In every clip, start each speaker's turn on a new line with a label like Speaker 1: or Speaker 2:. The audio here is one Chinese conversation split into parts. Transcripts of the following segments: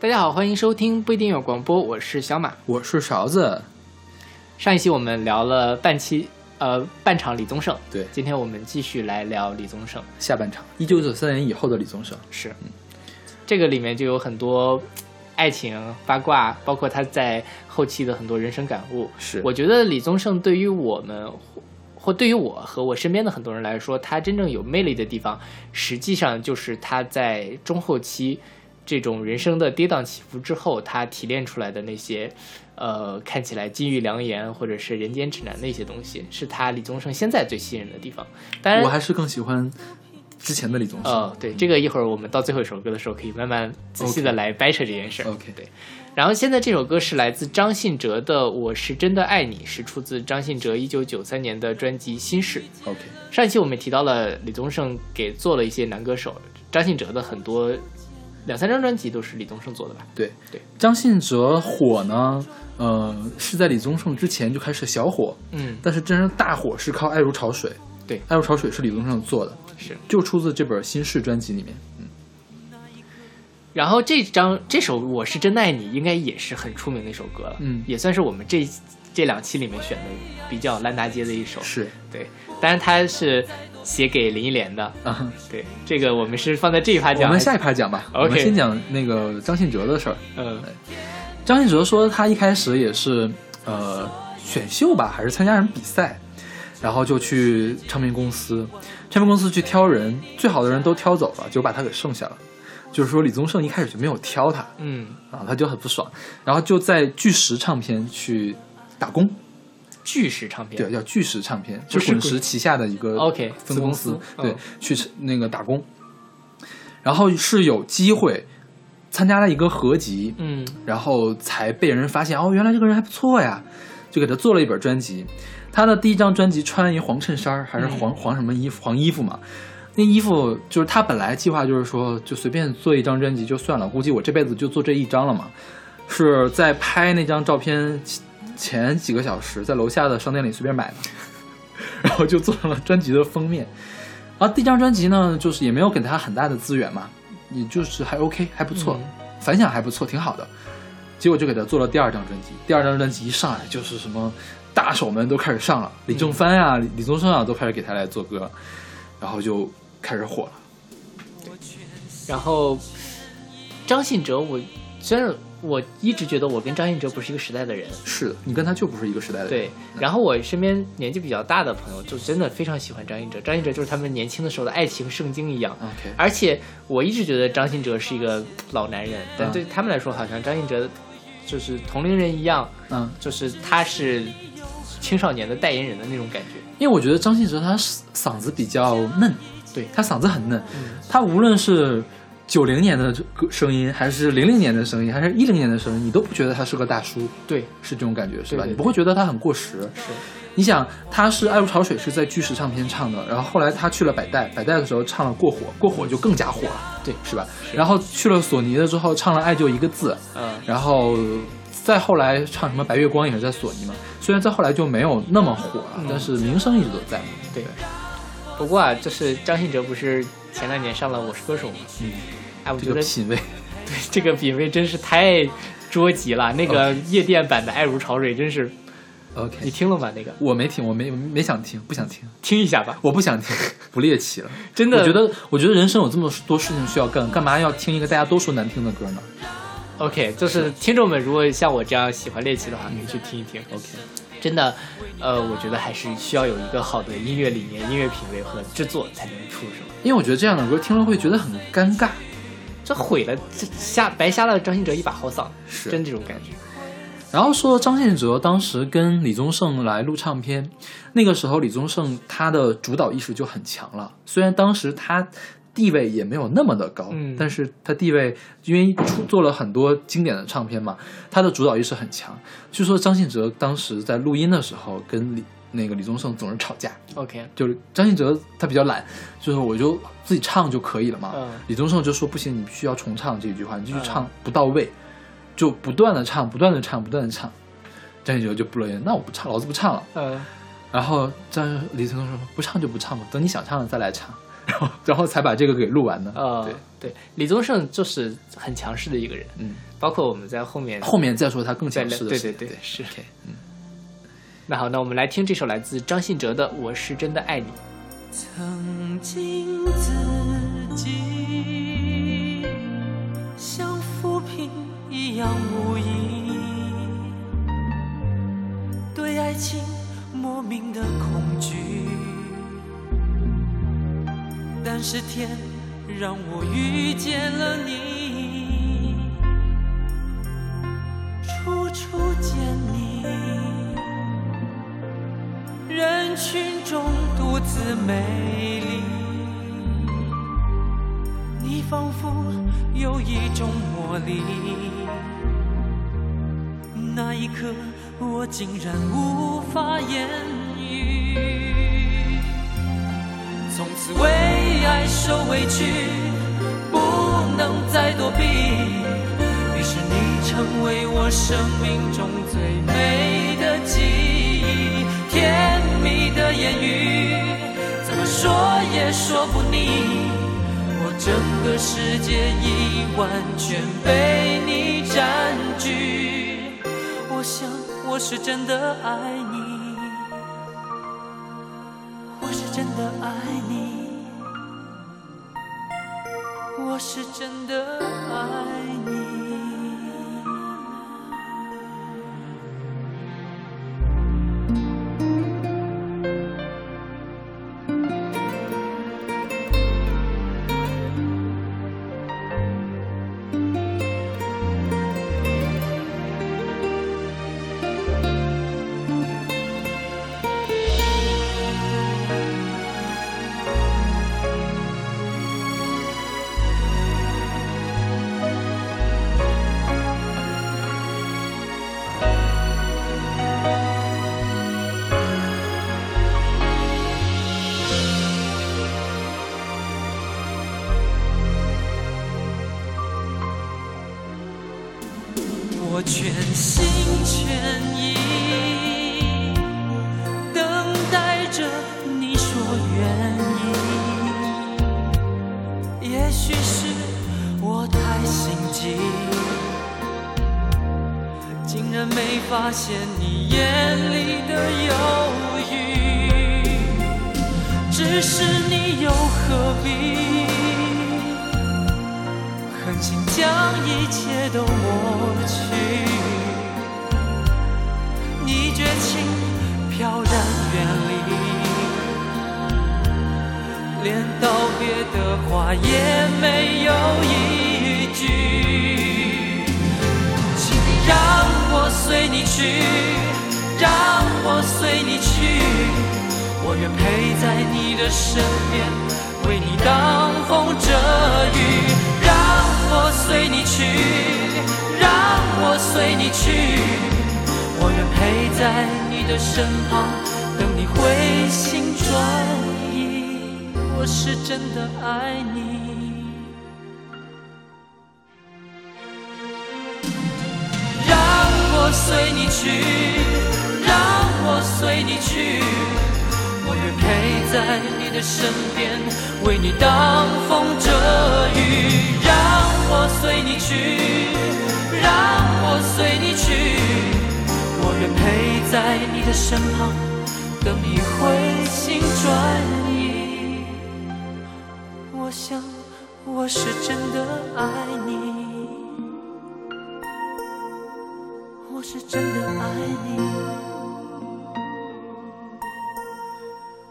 Speaker 1: 大家好，欢迎收听不一定有广播，我是小马。
Speaker 2: 我是勺子。
Speaker 1: 上一期我们聊了半期，呃，半场李宗盛。
Speaker 2: 对，
Speaker 1: 今天我们继续来聊李宗盛。
Speaker 2: 下半场，一九九三年以后的李宗盛。
Speaker 1: 是，嗯这个里面就有很多爱情八卦，包括他在后期的很多人生感悟。
Speaker 2: 是，
Speaker 1: 我觉得李宗盛对于我们，或对于我和我身边的很多人来说，他真正有魅力的地方，实际上就是他在中后期这种人生的跌宕起伏之后，他提炼出来的那些，呃，看起来金玉良言或者是人间指南的一些东西，是他李宗盛现在最吸引人的地方。当然，
Speaker 2: 我还是更喜欢之前的李宗盛。
Speaker 1: 哦，对，这个一会儿我们到最后一首歌的时候，可以慢慢仔细的来掰扯这件事儿。
Speaker 2: OK，
Speaker 1: 对。然后现在这首歌是来自张信哲的《我是真的爱你》，是出自张信哲一九九三年的专辑《心事》。
Speaker 2: OK，
Speaker 1: 上一期我们也提到了李宗盛给做了一些男歌手，张信哲的很多两三张专辑都是李宗盛做的吧？
Speaker 2: 对
Speaker 1: 对。
Speaker 2: 张信哲火呢，呃，是在李宗盛之前就开始小火，
Speaker 1: 嗯，
Speaker 2: 但是真正大火是靠《爱如潮水》。
Speaker 1: 对，《
Speaker 2: 爱如潮水》是李宗盛做的，
Speaker 1: 是
Speaker 2: 就出自这本《新事》专辑里面。嗯，
Speaker 1: 然后这张这首《我是真的爱你》应该也是很出名的一首歌了，
Speaker 2: 嗯
Speaker 1: 也算是我们这这两期里面选的比较烂大街的一首。
Speaker 2: 是
Speaker 1: 对，但是它是写给林忆莲的。
Speaker 2: 啊。
Speaker 1: 对，这个我们是放在这一趴讲。
Speaker 2: 我们下一趴讲吧。我们先讲那个张信哲的事儿。
Speaker 1: 嗯
Speaker 2: 张信哲说，他一开始也是呃选秀吧，还是参加什么比赛，然后就去唱片公司，唱片公司去挑人，最好的人都挑走了，就把他给剩下了。就是说李宗盛一开始就没有挑他
Speaker 1: 嗯，
Speaker 2: 啊，他就很不爽，然后就在巨石唱片去打工，
Speaker 1: 巨石唱片。
Speaker 2: 对，叫巨石唱片，就是滚石旗下的一个
Speaker 1: OK，
Speaker 2: 分公司
Speaker 1: 公，司
Speaker 2: 对
Speaker 1: 嗯，
Speaker 2: 去那个打工，然后是有机会参加了一个合集，
Speaker 1: 嗯
Speaker 2: 然后才被人发现，哦，原来这个人还不错呀，就给他做了一本专辑。他的第一张专辑穿一黄衬衫还是黄、黄什么衣服，黄衣服嘛。那衣服就是他本来计划就是说，就随便做一张专辑就算了，估计我这辈子就做这一张了嘛。是在拍那张照片前几个小时，在楼下的商店里随便买的，然后就做成了专辑的封面。然后第一张专辑呢，就是也没有给他很大的资源嘛，也就是还 OK，还不错。
Speaker 1: 嗯
Speaker 2: 反响还不错，挺好的。结果就给他做了第二张专辑，第二张专辑一上来就是什么大手们都开始上了，李正帆啊、李李宗盛啊都开始给他来做歌，然后就开始火了。
Speaker 1: 然后张信哲我，虽然我一直觉得我跟张信哲不是一个时代的人，
Speaker 2: 是的，你跟他就不是一个时代的人。
Speaker 1: 对。然后我身边年纪比较大的朋友，就真的非常喜欢张信哲。张信哲就是他们年轻的时候的爱情圣经一样。
Speaker 2: ，OK，
Speaker 1: 而且我一直觉得张信哲是一个老男人，但
Speaker 2: 嗯
Speaker 1: 对他们来说，好像张信哲就是同龄人一样，
Speaker 2: 嗯，
Speaker 1: 就是他是青少年的代言人的那种感觉。
Speaker 2: 因为我觉得张信哲他嗓子比较嫩，
Speaker 1: 对
Speaker 2: 他嗓子很嫩，
Speaker 1: 嗯
Speaker 2: 他无论是九零年的歌声音，还是零零年的声音，还是一零年的声音，你都不觉得他是个大叔，
Speaker 1: 对，
Speaker 2: 是这种感觉是吧？
Speaker 1: 对对
Speaker 2: 你不会觉得他很过时。
Speaker 1: 是，
Speaker 2: 你想，他是《爱如潮水》是在巨石唱片唱的，然后后来他去了百代，百代的时候唱了《过火》，过火就更加火了，
Speaker 1: 对
Speaker 2: 是吧？然后去了索尼了之后，唱了《爱就一个字》，
Speaker 1: 嗯，
Speaker 2: 然后再后来唱什么《白月光》也是在索尼嘛，虽然再后来就没有那么火了，
Speaker 1: 嗯
Speaker 2: 但是名声一直都在嘛。
Speaker 1: 对。不过啊，就是张信哲不是前两年上了《我是歌手》吗？
Speaker 2: 嗯，
Speaker 1: 哎，我
Speaker 2: 这
Speaker 1: 觉得
Speaker 2: 个品味，
Speaker 1: 对这个品味真是太捉急了。那个夜店版的《爱如潮水》真是
Speaker 2: ，OK，你
Speaker 1: 听了吗？那个
Speaker 2: 我没听，我没没想听，不想听，
Speaker 1: 听一下吧，
Speaker 2: 我不想听，不猎奇了。
Speaker 1: 真的。
Speaker 2: 我觉得，我觉得人生有这么多事情需要干，干嘛要听一个大家都说难听的歌呢
Speaker 1: OK，就是听众们如果像我这样喜欢猎奇的话，可以去听一听。
Speaker 2: ？OK，
Speaker 1: 真的，呃，我觉得还是需要有一个好的音乐理念、音乐品味和制作才能出手。
Speaker 2: 因为我觉得这样的歌听了会觉得很尴尬。
Speaker 1: 这毁了，这瞎白瞎了张信哲一把好嗓，
Speaker 2: 是
Speaker 1: 真这种感觉。
Speaker 2: 然后说张信哲当时跟李宗盛来录唱片，那个时候李宗盛他的主导意识就很强了。虽然当时他地位也没有那么的高，
Speaker 1: 嗯
Speaker 2: 但是他地位因为出做了很多经典的唱片嘛，他的主导意识很强。据说张信哲当时在录音的时候跟李那个李宗盛总是吵架
Speaker 1: ，OK，
Speaker 2: 就是张信哲他比较懒，就是我就自己唱就可以了嘛。
Speaker 1: 嗯
Speaker 2: 李宗盛就说不行，你必须要重唱这一句话，你继续唱不到位，就不断的唱，不断的唱，不断的唱。张信哲就不乐意，那我不唱，老子不唱了。
Speaker 1: 嗯，
Speaker 2: 然后张李宗盛说不唱就不唱吧，等你想唱了再来唱。然后然后才把这个给录完的。
Speaker 1: 呃，
Speaker 2: 对
Speaker 1: 对，李宗盛就是很强势的一个人，
Speaker 2: 嗯，
Speaker 1: 包括我们在后面
Speaker 2: 后面再说他更强势的
Speaker 1: 对
Speaker 2: 事对
Speaker 1: 对对是
Speaker 2: 嗯。
Speaker 1: 那好，那我们来听这首来自张信哲的《我是真的爱你》。
Speaker 3: 曾经自己像浮萍一样无依，对爱情莫名的恐惧。但是天让我遇见了你，处处见你。人群中独自美丽，你仿佛有一种魔力。那一刻，我竟然无法言语。从此为爱受委屈，不能再躲避。于是你成为我生命中最美的记忆。言语，怎么说也说不腻。我整个世界已完全被你占据。我想我是真的爱你，我是真的爱你，我是真的爱你。随你去，让我随你去，我愿陪在你的身边，为你挡风遮雨。让我随你去，让我随你去，我愿陪在你的身旁，等你回心转意。我想我是真的爱你。是真的爱你，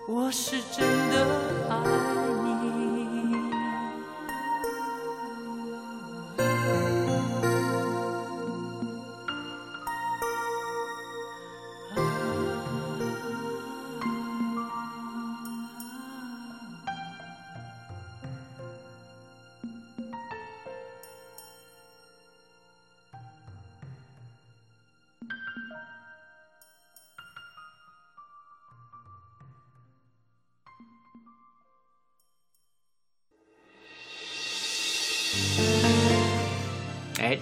Speaker 3: 我是真的爱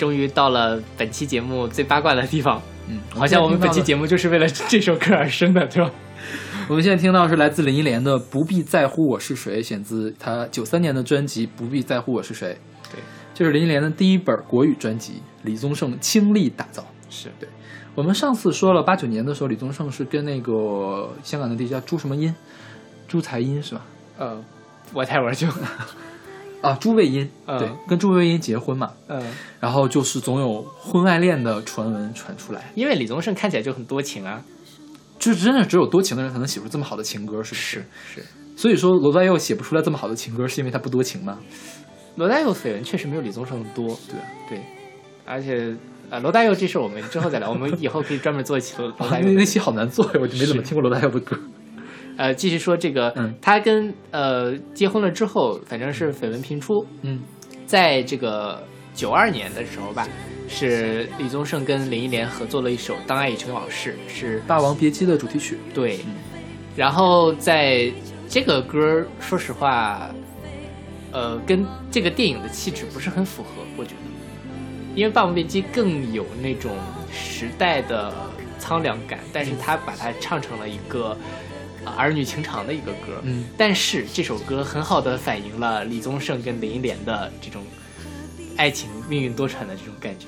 Speaker 1: 终于到了本期节目最八卦的地方，
Speaker 2: 嗯，
Speaker 1: 好像我们本期。节目就是为了这首歌而生的，对吧？
Speaker 2: 我们现在听到是来自林忆莲的《不必在乎我是谁》，选自她九三年的专辑《不必在乎我是谁》。
Speaker 1: 对，
Speaker 2: 这是林忆莲的第一本国语专辑，李宗盛倾力打造。
Speaker 1: 是
Speaker 2: 对我们上次说了，八九年的时候，李宗盛是跟那个香港的 DJ 叫朱什么音，朱才音是吧？
Speaker 1: 呃，我太玩就
Speaker 2: 啊，朱卫音，
Speaker 1: 嗯
Speaker 2: 对，跟朱卫茵结婚嘛，
Speaker 1: 嗯，
Speaker 2: 然后就是总有婚外恋的传闻传出来，
Speaker 1: 因为李宗盛看起来就很多情啊。
Speaker 2: 就是真的只有多情的人才能写出这么好的情歌，是不是？
Speaker 1: 是，
Speaker 2: 所以说罗大佑写不出来这么好的情歌，是因为他不多情吗？
Speaker 1: 罗大佑绯闻确实没有李宗盛多。
Speaker 2: 对啊，
Speaker 1: 对，而且啊，罗大佑这事我们之后再聊，我们以后可以专门做一期罗 大佑。
Speaker 2: 那那期好难做呀，我就没怎么听过罗大佑的歌。
Speaker 1: 呃，继续说这个，
Speaker 2: 嗯。
Speaker 1: 他跟呃结婚了之后，反正是绯闻频出，
Speaker 2: 嗯。
Speaker 1: 在这个九二年的时候吧，是李宗盛跟林忆莲合作了一首《当爱已成往事》，是《
Speaker 2: 霸王别姬》的主题曲，
Speaker 1: 对，然后在这个歌，说实话，呃，跟这个电影的气质不是很符合，我觉得，因为《霸王别姬》更有那种时代的苍凉感，但是他把它唱成了一个、呃儿女情长的一个歌，
Speaker 2: 嗯，
Speaker 1: 但是这首歌很好的反映了李宗盛跟林忆莲的这种爱情命运多舛的这种感觉。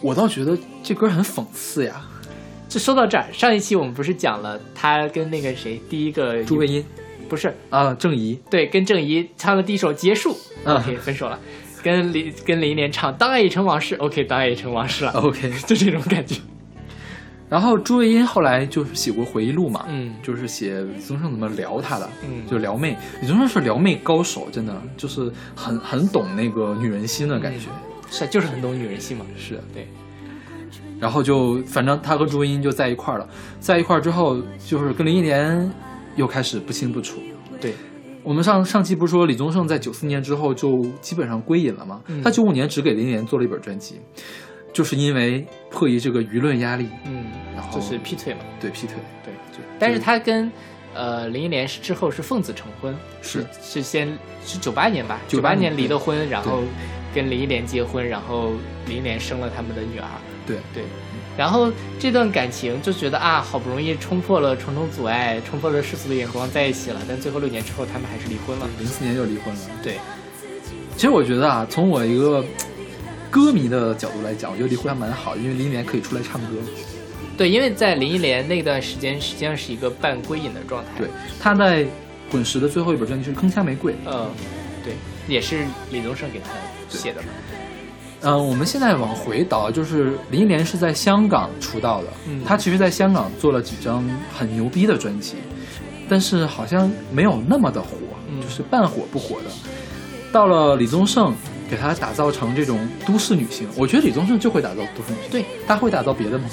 Speaker 2: 我倒觉得这歌很讽刺呀。
Speaker 1: 就说到这儿，上一期我们不是讲了他跟那个谁第一个
Speaker 2: 朱卫英
Speaker 1: 不是
Speaker 2: 啊，郑怡，
Speaker 1: 对，跟郑怡唱的第一首《结束》
Speaker 2: 嗯
Speaker 1: o k 分手了。跟林跟林忆莲唱《当爱已成往事》，OK，当爱已成往事了
Speaker 2: ，OK。
Speaker 1: 就这种感觉。
Speaker 2: 然后朱卫音后来就是写过回忆录嘛，
Speaker 1: 嗯
Speaker 2: 就是写李宗盛怎么撩她的，
Speaker 1: 嗯
Speaker 2: 就撩妹。李宗盛是撩妹高手，真的就是很很懂那个女人心的感觉。
Speaker 1: 是，就是很懂女人心嘛。
Speaker 2: 是，
Speaker 1: 对，
Speaker 2: 然后就反正他和朱卫音就在一块儿了，在一块儿之后，就是跟林忆莲又开始不清不楚。
Speaker 1: 对，
Speaker 2: 我们上上期不是说李宗盛在九四年之后就基本上归隐了吗？
Speaker 1: 嗯
Speaker 2: 他九五年只给林忆莲做了一本专辑，就是因为迫于这个舆论压力，
Speaker 1: 嗯
Speaker 2: 然，后
Speaker 1: 就是劈腿嘛。
Speaker 2: 对劈腿，
Speaker 1: 对，
Speaker 2: 就
Speaker 1: 但是他跟呃林忆莲是之后是奉子成婚，
Speaker 2: 是
Speaker 1: 是先是九八年吧
Speaker 2: ，98
Speaker 1: 八
Speaker 2: 年
Speaker 1: 年离的婚，然后跟林忆莲结婚，然后林忆莲生了他们的女儿。
Speaker 2: 对
Speaker 1: 对，然后这段感情就觉得啊，好不容易冲破了重重阻碍，冲破了世俗的眼光在一起了，但最后六年之后他们还是离婚了。
Speaker 2: 零四年就离婚了。
Speaker 1: 对，
Speaker 2: 其实我觉得啊，从我一个歌迷的角度来讲，我觉得离婚还蛮好，因为林忆莲可以出来唱歌。
Speaker 1: 对，因为在林忆莲那段时间，实际上是一个半归隐的状态。
Speaker 2: 对，，她在滚石的最后一本专辑是《铿锵玫瑰》。
Speaker 1: 嗯，对，也是李宗盛给她写的嘛。
Speaker 2: 嗯、我们现在往回倒，就是林忆莲是在香港出道的，
Speaker 1: 嗯
Speaker 2: 她其实在香港做了几张很牛逼的专辑，但是好像没有那么的火，
Speaker 1: 嗯
Speaker 2: 就是半火不火的。到了李宗盛，给她打造成这种都市女性，我觉得李宗盛就会打造都市女性，
Speaker 1: 对，
Speaker 2: 他会打造别的吗？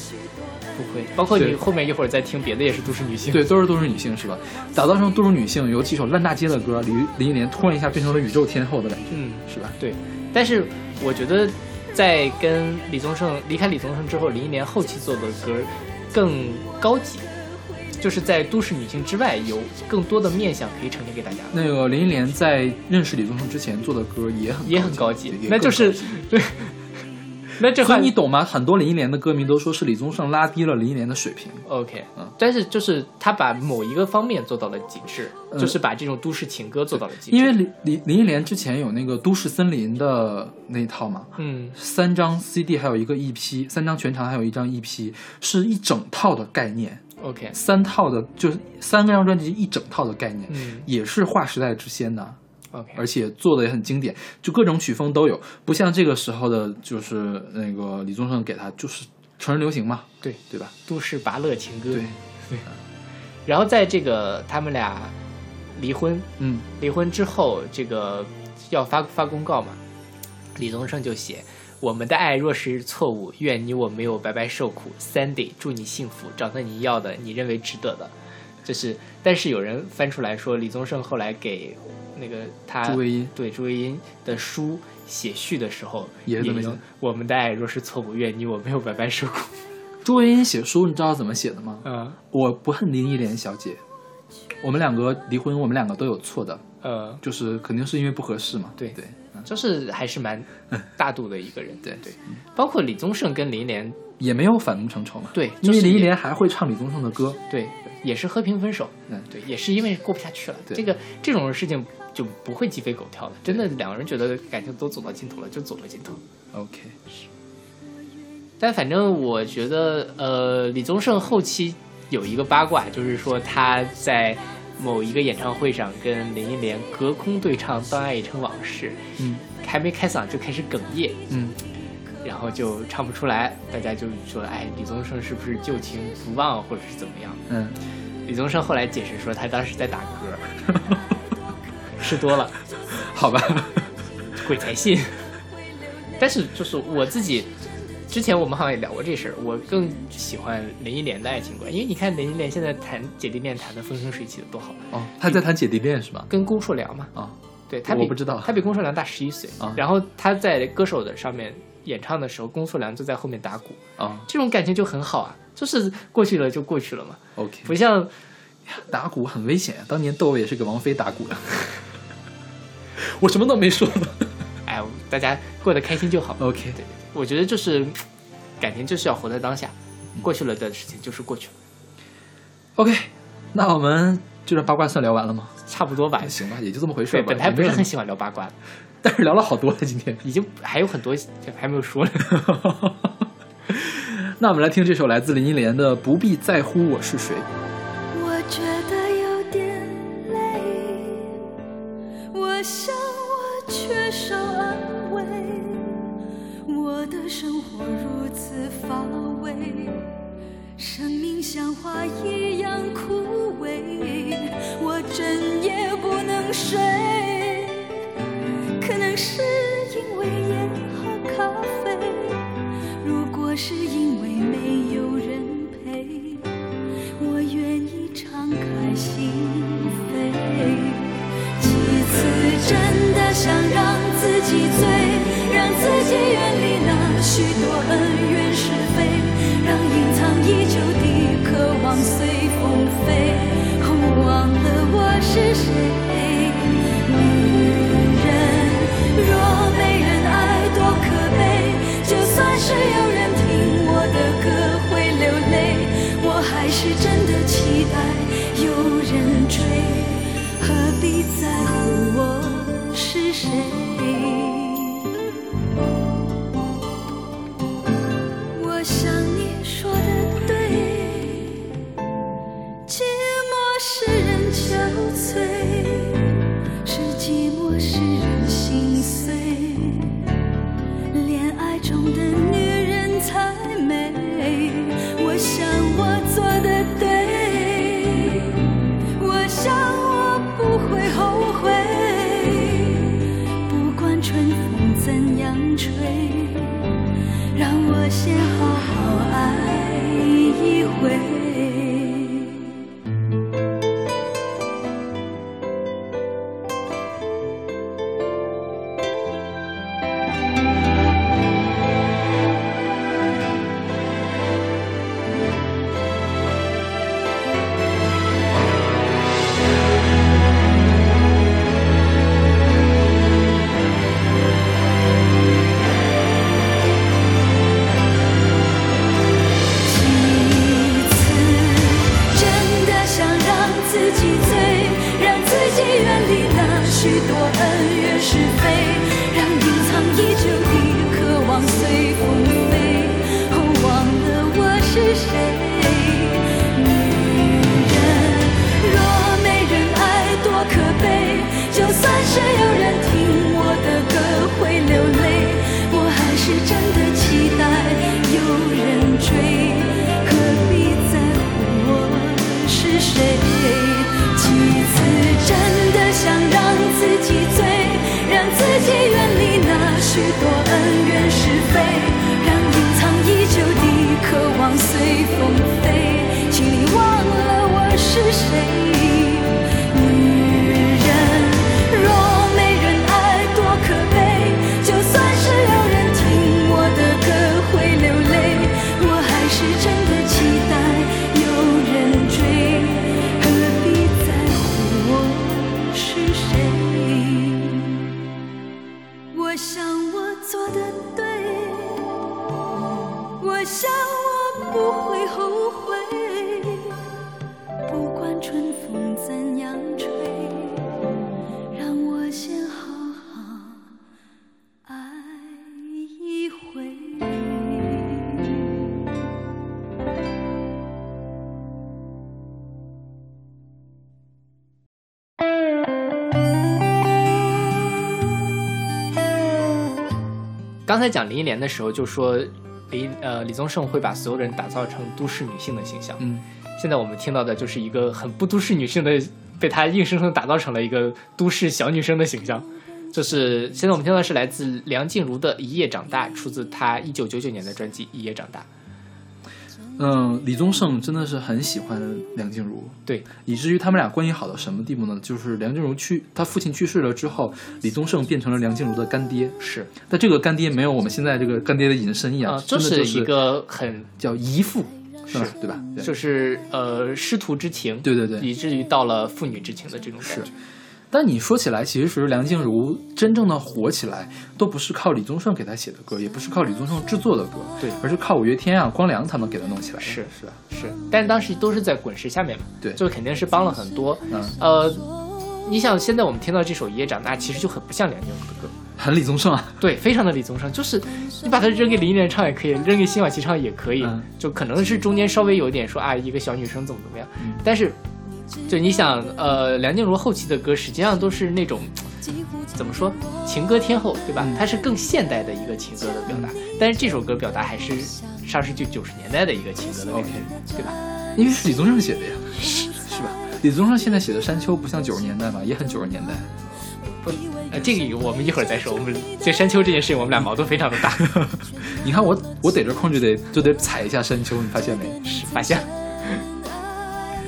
Speaker 1: 不会，包括你后面一会儿再听别的也是都市女性。
Speaker 2: 对，都是都市女性是吧？打造成都市女性，有几首烂大街的歌，林林忆莲突然一下变成了宇宙天后的感觉，
Speaker 1: 嗯，
Speaker 2: 是吧？
Speaker 1: 对。但是我觉得，在跟李宗盛离开李宗盛之后，林忆莲后期做的歌更高级，就是在都市女性之外有更多的面相可以呈现给大家。
Speaker 2: 那个林忆莲在认识李宗盛之前做的歌也很
Speaker 1: 也很高级那就是 对。那这
Speaker 2: 所
Speaker 1: 话
Speaker 2: 你懂吗？很多林忆莲的歌迷都说是李宗盛拉低了林忆莲的水平。
Speaker 1: OK，
Speaker 2: 嗯
Speaker 1: 但是就是他把某一个方面做到了极致，
Speaker 2: 嗯
Speaker 1: 就是把这种都市情歌做到了极致。
Speaker 2: 因为林林林忆莲之前有那个《都市森林》的那一套嘛，
Speaker 1: 嗯
Speaker 2: 三张 CD 还有一个 EP，三张全长还有一张 EP，是一整套的概念，
Speaker 1: ，OK，
Speaker 2: 三套的就是三张专辑一整套的概念，
Speaker 1: 嗯。
Speaker 2: 也是划时代之先的。
Speaker 1: OK，
Speaker 2: 而且做的也很经典，就各种曲风都有，不像这个时候的，就是那个李宗盛给他就是成人流行嘛，
Speaker 1: 对，
Speaker 2: 对吧？
Speaker 1: 都市拔乐情歌。
Speaker 2: 对，
Speaker 1: 然后在这个他们俩离婚，
Speaker 2: 嗯，
Speaker 1: 离婚之后，这个要发发公告嘛，李宗盛就写：“我们的爱若是错误，愿你我没有白白受苦。Sandy，祝你幸福，找到你要的，你认为值得的。”就是，但是有人翻出来说，李宗盛后来给那个他
Speaker 2: 朱维英
Speaker 1: 对朱维英的书写序的时候，
Speaker 2: 也是这么写
Speaker 1: 用我们的爱若是错误，愿你我没有白白受苦。
Speaker 2: 朱维英写书，你知道怎么写的吗？
Speaker 1: 嗯
Speaker 2: 我不恨林忆莲小姐，我们两个离婚，我们两个都有错的，
Speaker 1: 呃，
Speaker 2: 就是肯定是因为不合适嘛。
Speaker 1: 对
Speaker 2: 对，
Speaker 1: 就是还是蛮大度的一个人。
Speaker 2: 对
Speaker 1: 对，包括李宗盛跟林忆莲，
Speaker 2: 也没有反目成仇嘛。
Speaker 1: 对
Speaker 2: 因为林忆莲还会唱李宗盛的歌。
Speaker 1: 对，也是和平分手。
Speaker 2: 嗯，
Speaker 1: 对，也是因为过不下去了。
Speaker 2: 对
Speaker 1: 这个这种事情就不会鸡飞狗跳的，真的两个人觉得感情都走到尽头了，就走到尽头。
Speaker 2: OK，
Speaker 1: 但反正我觉得，呃，李宗盛后期有一个八卦，就是说他在某一个演唱会上跟林忆莲隔空对唱《当爱已成往事》，
Speaker 2: 嗯
Speaker 1: 还没开嗓就开始哽咽，
Speaker 2: 嗯，
Speaker 1: 然后就唱不出来，大家就说，哎，李宗盛是不是旧情不忘，或者是怎么样？
Speaker 2: 嗯，
Speaker 1: 李宗盛后来解释说，他当时在打嗝，吃多了，
Speaker 2: 好吧。
Speaker 1: 鬼才信。但是就是我自己，之前我们好像也聊过这事儿，我更喜欢林忆莲的爱情观，因为你看林忆莲现在谈姐弟恋谈的风生水起的多好，
Speaker 2: 哦，她在谈姐弟恋是吧？
Speaker 1: 跟龚硕良嘛，
Speaker 2: 啊，
Speaker 1: 对他比
Speaker 2: 我不知道。
Speaker 1: 他比龚硕良大十一岁，
Speaker 2: 啊
Speaker 1: 然后他在歌手的上面演唱的时候，龚硕良就在后面打鼓，
Speaker 2: 啊
Speaker 1: 这种感情就很好啊，就是过去了就过去了嘛
Speaker 2: ，，OK，
Speaker 1: 不像
Speaker 2: 打鼓很危险，当年窦唯也是给王菲打鼓的。我什么都没说。
Speaker 1: 哎，大家过得开心就好。
Speaker 2: OK，
Speaker 1: 对，我觉得就是感情就是要活在当下，过去了的事情就是过去了
Speaker 2: ，OK，那我们就这八卦算聊完了吗？
Speaker 1: 差不多吧。
Speaker 2: 行吧，也就这么回事
Speaker 1: 对，
Speaker 2: 吧。
Speaker 1: 本来不是很喜欢聊八卦的，
Speaker 2: 但是聊了好多了今天。
Speaker 1: 已经还有很多还没有说呢。
Speaker 2: 那我们来听这首来自林忆莲的《不必在乎我是谁》。
Speaker 4: 我觉得有点累，我想像花一样枯萎，我整夜不能睡，可能是因为烟和咖啡，如果是因为没有人陪。我愿意敞开心扉。几次真的想让自己醉，让自己远离那许多恩随风飞。忘了我是谁，才
Speaker 1: 讲林忆莲的时候，就说李呃李宗盛会把所有人打造成都市女性的形象。
Speaker 2: 嗯，
Speaker 1: 现在我们听到的就是一个很不都市女性的，被他硬生生打造成了一个都市小女生的形象。就是现在我们听到的是来自梁静茹的《一夜长大》，出自她一九九九年的专辑《一夜长大》。
Speaker 2: 嗯，李宗盛真的是很喜欢梁静茹，
Speaker 1: 对，
Speaker 2: 以至于他们俩关系好到什么地步呢？就是梁静茹去，他父亲去世了之后，李宗盛变成了梁静茹的干爹。
Speaker 1: 是
Speaker 2: 但这个干爹没有我们现在这个干爹的引申义啊，
Speaker 1: 啊，就
Speaker 2: 是
Speaker 1: 一个很
Speaker 2: 叫姨父，是吧？对吧？对
Speaker 1: 就是呃师徒之情，
Speaker 2: 对对对
Speaker 1: 以至于到了父女之情的这种感觉。
Speaker 2: 但你说起来，其实梁静茹真正的火起来，都不是靠李宗盛给她写的歌，也不是靠李宗盛制作的歌，
Speaker 1: 对
Speaker 2: 而是靠五月天啊、光良他们给她弄起来的。
Speaker 1: 是
Speaker 2: 是？
Speaker 1: 是，但当时都是在滚石下面嘛，
Speaker 2: 对
Speaker 1: 就肯定是帮了很多。
Speaker 2: 嗯，
Speaker 1: 呃，你想现在我们听到这首《一夜长大》，其实就很不像梁静茹的歌，
Speaker 2: 很李宗盛啊。
Speaker 1: 对，非常的李宗盛，就是你把它扔给林忆莲唱也可以，扔给辛晓琪唱也可以，
Speaker 2: 嗯
Speaker 1: 就可能是中间稍微有一点说啊，一个小女生怎么怎么样，
Speaker 2: 嗯
Speaker 1: 但是就你想，呃，梁静茹后期的歌实际上都是那种怎么说情歌天后，对吧？
Speaker 2: 嗯
Speaker 1: 它是更现代的一个情歌的表达，但是这首歌表达还是上世纪九十年代的一个情歌的感觉
Speaker 2: OK
Speaker 1: 对吧？
Speaker 2: 因为是李宗盛写的呀，是吧？李宗盛现在写的《山丘》不像九十年代嘛，也很九十年代。
Speaker 1: 呃，这个我们一会儿再说。我们对山丘这件事情，我们俩矛盾非常的大
Speaker 2: 你看我我逮着空就得就得踩一下山丘，你发现没？
Speaker 1: 是发现。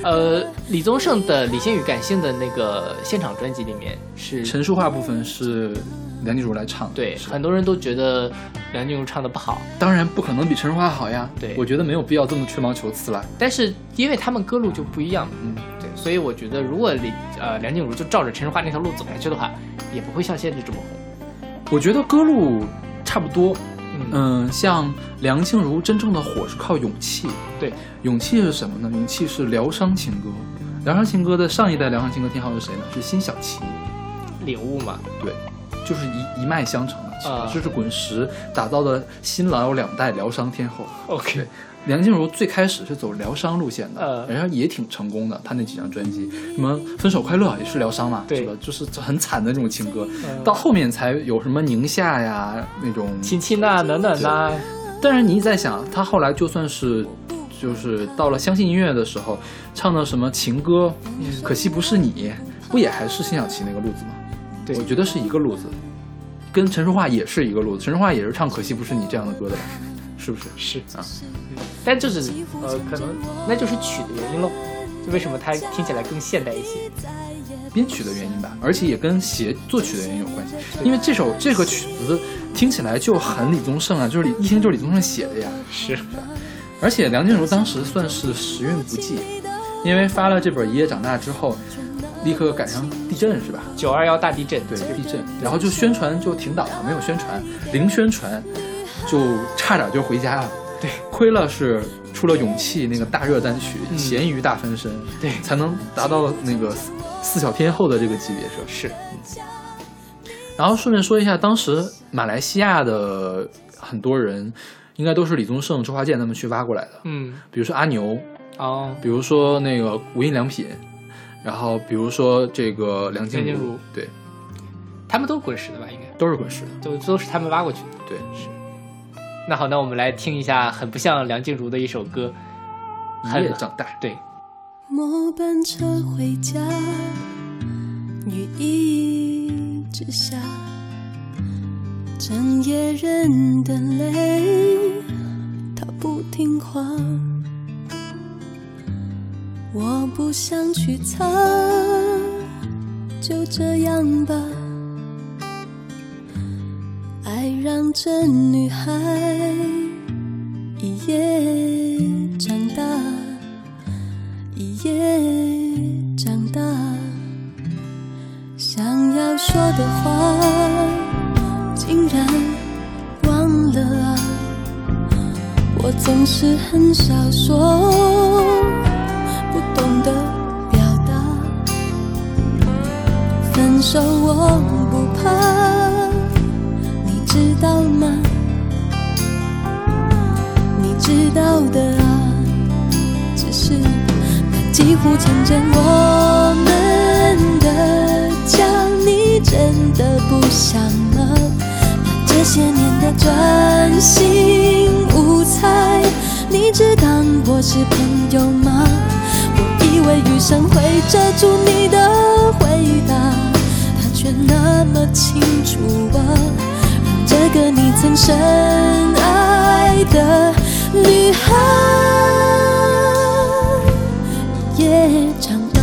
Speaker 1: 呃，李宗盛的《理性与感性》的那个现场专辑里面是
Speaker 2: 陈述话部分是梁静茹来唱的，
Speaker 1: 对，很多人都觉得梁静茹唱的不好，
Speaker 2: 当然不可能比陈淑桦好呀。
Speaker 1: 对
Speaker 2: 我觉得没有必要这么吹毛求疵了。
Speaker 1: 但是因为他们歌路就不一样，
Speaker 2: 嗯，
Speaker 1: 对，所以我觉得如果李呃梁静茹就照着陈淑桦那条路走下去的话，也不会像现在这么红。
Speaker 2: 我觉得歌路差不多。
Speaker 1: 嗯，
Speaker 2: 嗯，像梁静茹真正的火是靠勇气。
Speaker 1: 对，
Speaker 2: 勇气是什么呢？勇气是疗伤情歌。疗伤情歌的上一代疗伤情歌天后是谁呢？是辛晓琪。
Speaker 1: 领悟嘛，
Speaker 2: 对，就是一一脉相承的，其实
Speaker 1: 啊
Speaker 2: 这是滚石打造的新老两代疗伤天后。
Speaker 1: OK
Speaker 2: 梁静茹最开始是走疗伤路线的，
Speaker 1: 呃
Speaker 2: 人家也挺成功的。她那几张专辑，什么《分手快乐》也是疗伤嘛，
Speaker 1: 对
Speaker 2: 是吧？就是很惨的那种情歌。
Speaker 1: 嗯
Speaker 2: 到后面才有什么宁夏呀那种
Speaker 1: 亲亲呐，暖暖呐，
Speaker 2: 但是你在想，她后来就算是，就是到了相信音乐的时候，唱的什么情歌，可惜不是你，不也还是辛晓琪那个路子吗？
Speaker 1: 对
Speaker 2: 我觉得是一个路子，跟陈淑桦也是一个路子。陈淑桦也是唱《可惜不是你》这样的歌的吧？是不是？
Speaker 1: 是
Speaker 2: 啊，
Speaker 1: 但就是呃，可能那就是曲的原因喽。就为什么它听起来更现代一些？
Speaker 2: 编曲的原因吧，而且也跟写作曲的原因有关系。因为这首这个曲子听起来就很李宗盛啊，就是李一听就是李宗盛写的呀。
Speaker 1: 是，
Speaker 2: 而且梁静茹当时算是时运不济，因为发了这本《一夜长大》之后，立刻赶上地震是吧？
Speaker 1: 九二幺大地震，
Speaker 2: 对，地震，然后就宣传就停档了，没有宣传，零宣传，就差点就回家了。
Speaker 1: 对，
Speaker 2: 亏了是出了勇气那个大热单曲
Speaker 1: 嗯《
Speaker 2: 咸鱼大翻身》，
Speaker 1: 对。
Speaker 2: 才能达到那个四四小天后的这个级别是吧？
Speaker 1: 是，
Speaker 2: 然后顺便说一下，当时马来西亚的很多人，应该都是李宗盛、周华健他们去挖过来的，
Speaker 1: 嗯，
Speaker 2: 比如说阿牛，
Speaker 1: 哦，
Speaker 2: 比如说那个无印良品，然后比如说这个梁静
Speaker 1: 茹
Speaker 2: 对，
Speaker 1: 他们都是滚石的吧？应该？
Speaker 2: 都是滚石的，
Speaker 1: 都都是他们挖过去的。
Speaker 2: 对，
Speaker 1: 那好，那我们来听一下很不像梁静茹的一首歌，
Speaker 2: 一夜长大。
Speaker 1: 对，
Speaker 4: 末班车回家，雨一直下，整夜人的泪，它不听话。我不想去擦，就这样吧。爱让这女孩一夜长大。一夜长大，想要说的话竟然忘了啊！我总是很少说，不懂得表达。分手我不怕，知道吗？你知道的啊，只是那几乎成真我们的家，你真的不想吗？那这些年的专心无猜，你只当我是朋友吗？我以为雨伞会遮住你的回答，它却那么清楚啊，这个你曾深爱的女孩也长大。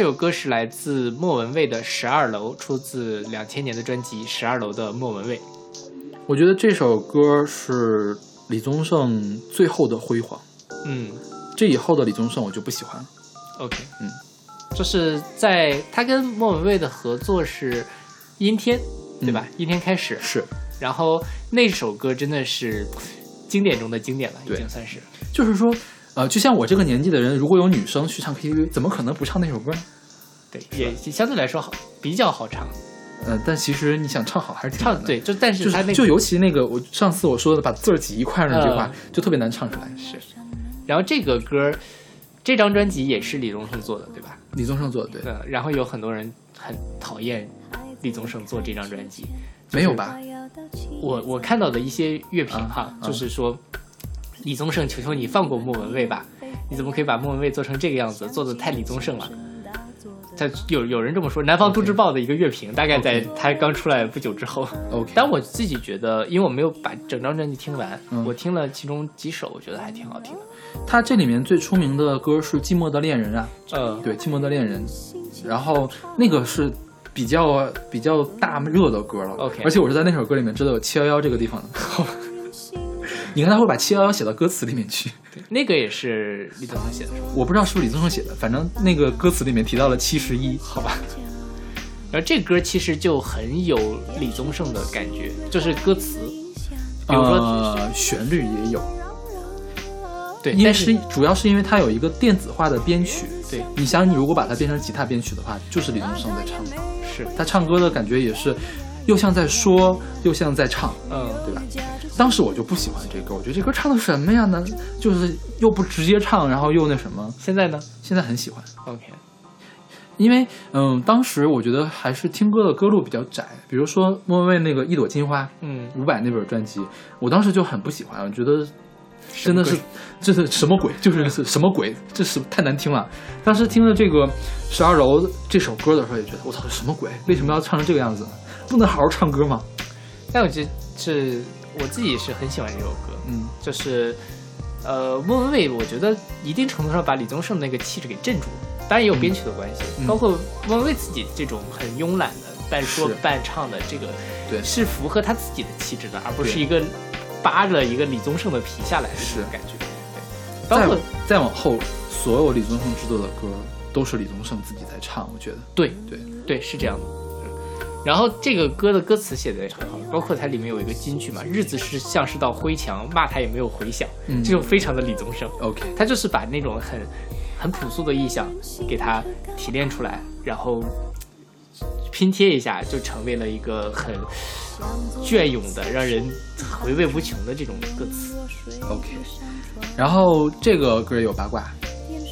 Speaker 4: 这
Speaker 1: 首歌是来自莫文蔚的《十二楼》，出自两千年的专辑《十二楼》的莫文蔚。
Speaker 2: 我觉得这首歌是李宗盛最后的辉煌，
Speaker 1: 嗯
Speaker 2: 这以后的李宗盛我就不喜欢了。
Speaker 1: ，OK，
Speaker 2: 嗯，
Speaker 1: 就是在他跟莫文蔚的合作是《阴天》，对吧？阴天开始，
Speaker 2: 是，
Speaker 1: 然后那首歌真的是经典中的经典了，已经算是。
Speaker 2: 就是说，呃，就像我这个年纪的人，如果有女生去唱 KTV，怎么可能不唱那首歌？
Speaker 1: 对，也相对来说好，比较好唱。
Speaker 2: 呃，但其实你想唱好还是挺难的。
Speaker 1: 唱对，就但是他那个
Speaker 2: 就就尤其那个我上次我说的把字儿挤一块儿那句话，就特别难唱出来。
Speaker 1: 是，然后这个歌，这张专辑也是李宗盛做的，对吧？
Speaker 2: 李宗盛做的对，
Speaker 1: 呃，然后有很多人很讨厌李宗盛做这张专辑，
Speaker 2: 没有吧？
Speaker 1: 我我看到的一些乐评哈，
Speaker 2: 啊
Speaker 1: 就是说李宗盛，求求你放过莫文蔚吧，你怎么可以把莫文蔚做成这个样子，做的太李宗盛了。他有有人这么说，南方都市报的一个乐评，大概在他刚出来不久之后。
Speaker 2: OK，
Speaker 1: 但我自己觉得，因为我没有把整张专辑听完，
Speaker 2: 嗯。
Speaker 1: 我听了其中几首，我觉得还挺好听的。
Speaker 2: 他这里面最出名的歌是《寂寞的恋人》啊，
Speaker 1: 呃，
Speaker 2: 对，《寂寞的恋人》，然后那个是比较比较大热的歌了。
Speaker 1: OK
Speaker 2: 而且我是在那首歌里面知道有七幺幺这个地方的。你看他会把七幺幺写到歌词里面去。
Speaker 1: 对，那个也是李宗盛写的，是吧？
Speaker 2: 我不知道是不是李宗盛写的，反正那个歌词里面提到了七十一，
Speaker 1: 好吧。然后这歌其实就很有李宗盛的感觉，就是歌词，比如说，
Speaker 2: 呃，旋律也有，
Speaker 1: 对，
Speaker 2: 因为
Speaker 1: 但是
Speaker 2: 是主要是因为它有一个电子化的编曲。
Speaker 1: 对
Speaker 2: 你想，你如果把它变成吉他编曲的话，就是李宗盛在唱的。
Speaker 1: 是，
Speaker 2: 他唱歌的感觉也是，又像在说，又像在唱，
Speaker 1: 嗯，
Speaker 2: 对吧？当时我就不喜欢这歌，我觉得这歌唱的什么呀？呢，就是又不直接唱，然后又那什么。
Speaker 1: 现在呢
Speaker 2: 现在很喜欢
Speaker 1: ，？OK，
Speaker 2: 因为嗯，当时我觉得还是听歌的歌路比较窄，比如说莫文蔚那个《一朵金花》，
Speaker 1: 嗯，
Speaker 2: 伍佰那本专辑，我当时就很不喜欢，我觉得真的是这是什么鬼？就是是什么鬼？这是太难听了。当时听了这个《十二楼》这首歌的时候，也觉得我操，什么鬼？为什么要唱成这个样子？不能好好唱歌吗？
Speaker 1: 但我觉得是我自己是很喜欢这首歌，
Speaker 2: 嗯，
Speaker 1: 就是呃，莫文蔚，我觉得一定程度上把李宗盛那个气质给镇住了，当然也有编曲的关系，
Speaker 2: 嗯。
Speaker 1: 包括莫文蔚自己这种很慵懒的半说半唱的这个，
Speaker 2: 对。
Speaker 1: 是符合他自己的气质的，而不是一个扒着一个李宗盛的皮下来的这
Speaker 2: 是。
Speaker 1: 种感觉。对，包括
Speaker 2: 再往后，所有李宗盛制作的歌都是李宗盛自己在唱，我觉得。
Speaker 1: 对。
Speaker 2: 对，
Speaker 1: 对是这样的。嗯然后这个歌的歌词写的也很好，包括它里面有一个金句嘛，“日子是像是道灰墙，骂他也没有回响”，
Speaker 2: 嗯
Speaker 1: 这种非常的李宗盛。
Speaker 2: OK，
Speaker 1: 他就是把那种很很朴素的意象给它提炼出来，然后拼贴一下，就成为了一个很隽永的、让人回味无穷的这种歌词。
Speaker 2: OK，然后这个歌有八卦，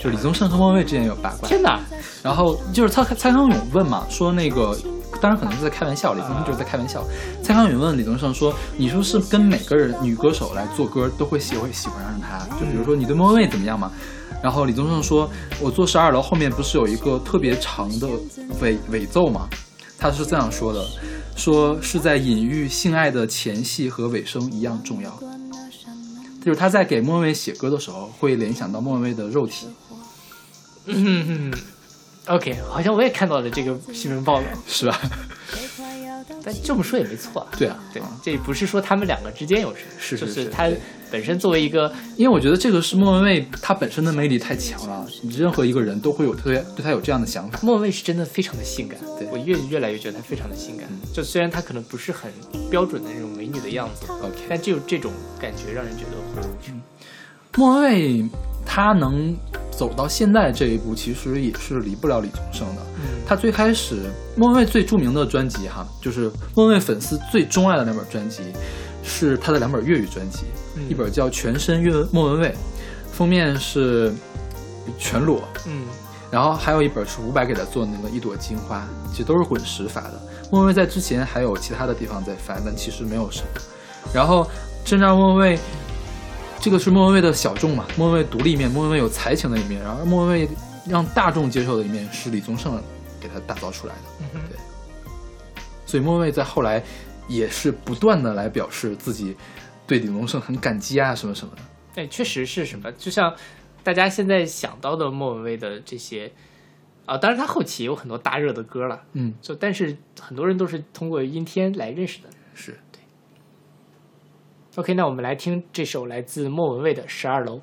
Speaker 2: 就李宗盛和莫文蔚之间也有八卦。
Speaker 1: 天哪！
Speaker 2: 然后就是蔡蔡康永问嘛，说那个，当然可能是在开玩笑，李宗盛就是在开玩笑。蔡康永问李宗盛说：“你说是跟每个人女歌手来做歌都会喜会喜欢上她？就比如说你对莫文蔚怎么样嘛？”然后李宗盛说：“我做十二楼后面不是有一个特别长的尾尾奏吗？他是这样说的，说是在隐喻性爱的前戏和尾声一样重要。就是他在给莫文蔚写歌的时候，会联想到莫文蔚的肉体，
Speaker 1: 嗯，OK，好像我也看到了这个新闻报道，
Speaker 2: 是吧？
Speaker 1: 但这么说也没错啊。
Speaker 2: 对啊，
Speaker 1: 对，这不是说他们两个之间有什么，
Speaker 2: 是是
Speaker 1: 就是是他本身作为一个
Speaker 2: 因为我觉得这个是莫文蔚她本身的魅力太强了，你任何一个人都会有特别对她有这样的想法。
Speaker 1: 莫文蔚是真的非常的性感，
Speaker 2: 对
Speaker 1: 我越越来越觉得她非常的性感。就虽然她可能不是很标准的那种美女的样子
Speaker 2: OK
Speaker 1: 但就这种感觉让人觉得回味无穷。
Speaker 2: 莫文蔚她能走到现在这一步，其实也是离不了李宗盛的。
Speaker 1: 嗯
Speaker 2: 她最开始，莫文蔚最著名的专辑哈，就是莫文蔚粉丝最钟爱的两本专辑，是他的两本粤语专辑，
Speaker 1: 嗯
Speaker 2: 一本叫《全身岳莫文蔚》，封面是全裸，
Speaker 1: 嗯
Speaker 2: 然后还有一本是伍佰给他做的那个一朵金花，其实都是滚石发的。莫文蔚在之前还有其他的地方在发，但其实没有什么。然后真让莫文蔚，这个是莫文蔚的小众嘛，莫文蔚独立一面，莫文蔚有才情的一面，然后莫文蔚让大众接受的一面是李宗盛给他打造出来的。
Speaker 1: 嗯
Speaker 2: 对，所以莫文蔚在后来也是不断的来表示自己对李宗盛很感激啊什么什么的。
Speaker 1: 哎，确实是什么？就像大家现在想到的莫文蔚的这些啊，当然他后期也有很多大热的歌了，
Speaker 2: 嗯，
Speaker 1: 就但是很多人都是通过阴天来认识的。
Speaker 2: 是。
Speaker 1: OK，那我们来听这首来自莫文蔚的《十二楼》。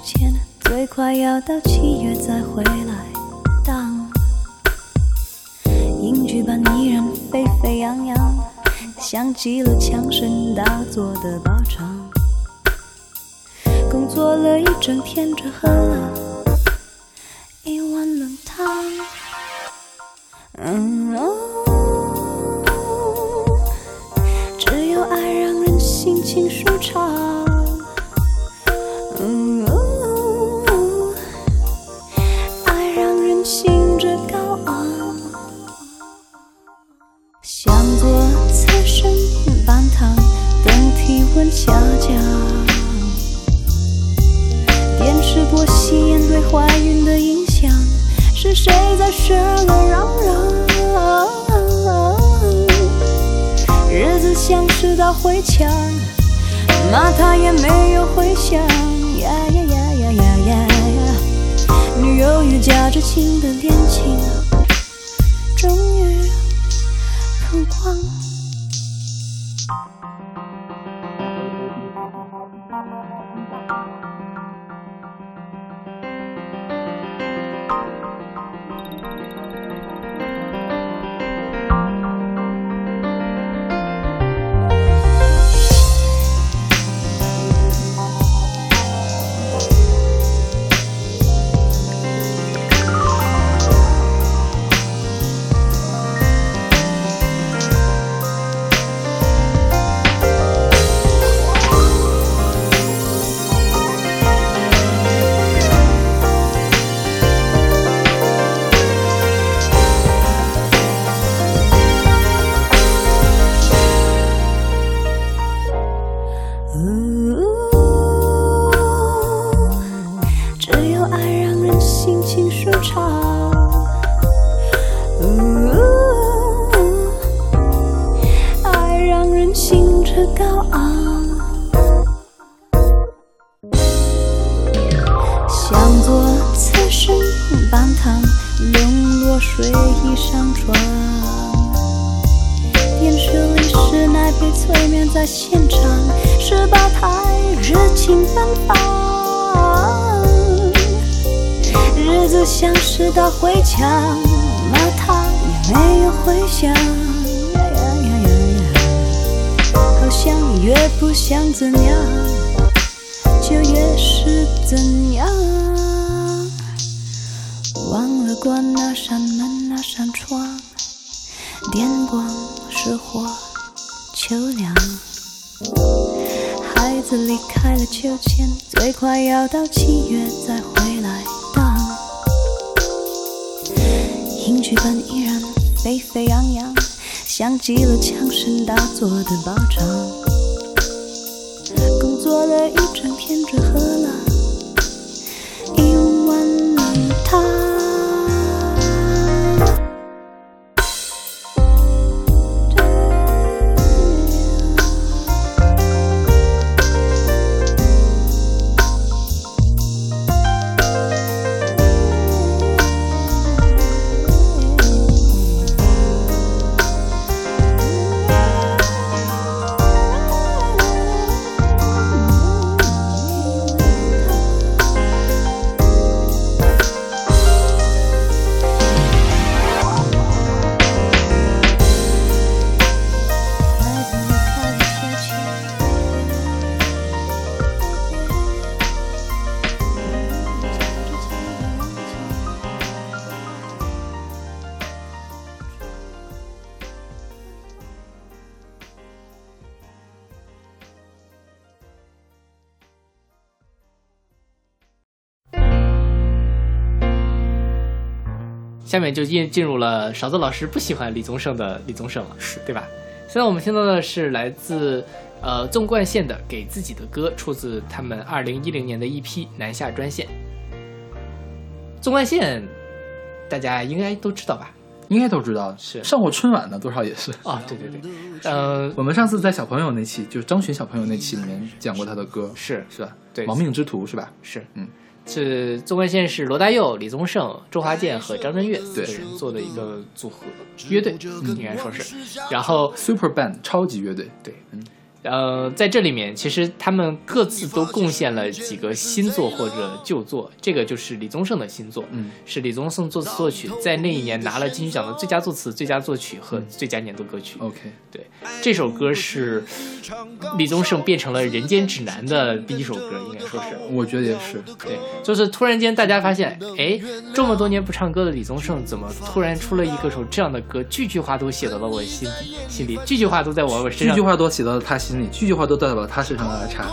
Speaker 4: 开了秋千，最快要到七月再回来。当影剧版依然沸沸扬扬，像极了枪声大作的靶场。工作了一整天，只喝了想。呀呀呀呀，好像越不想怎样，就越是怎样。忘了关那扇门，那扇窗。电光石火，秋凉。孩子离开了秋千，最快要到七月再回来荡。影剧本依然沸沸扬扬，像极了枪声大作的保障。工作了一整天，只喝了
Speaker 1: 下面就进进入了勺子老师不喜欢李宗盛的李宗盛了，是对吧？现在我们听到的是来自呃纵贯线的《给自己的歌》，出自他们二零一零年的一批南下专线。纵贯线大家应该都知道吧？
Speaker 2: 应该都知道，
Speaker 1: 是
Speaker 2: 上过春晚的多少也是。
Speaker 1: 哦，对对对，呃，
Speaker 2: 我们上次在小朋友那期，就是张悬小朋友那期里面讲过他的歌，
Speaker 1: 是
Speaker 2: 是吧？
Speaker 1: 对
Speaker 2: 亡命之徒是吧？
Speaker 1: 是，
Speaker 2: 嗯，
Speaker 1: 是纵贯线是罗大佑、李宗盛、周华健和张震岳四
Speaker 2: 对
Speaker 1: 个人做的一个组合乐队，应该说是。然后
Speaker 2: Super Band 超级乐队，
Speaker 1: 对，
Speaker 2: 嗯
Speaker 1: 呃，在这里面，其实他们各自都贡献了几个新作或者旧作。这个就是李宗盛的新作，
Speaker 2: 嗯，
Speaker 1: 是李宗盛作词作曲，在那一年拿了金曲奖的最佳作词、最佳作曲和最佳年度歌曲。
Speaker 2: OK，
Speaker 1: 对，这首歌是李宗盛变成了人间指南的第一首歌，应该说是。
Speaker 2: 我觉得也是。
Speaker 1: 对，就是突然间大家发现，哎，这么多年不唱歌的李宗盛，怎么突然出了一个首这样的歌，句句话都写到了我心底，心里，句句话都在我身上
Speaker 2: 句句。话都写到了他心里，句句话都代表他身上的差。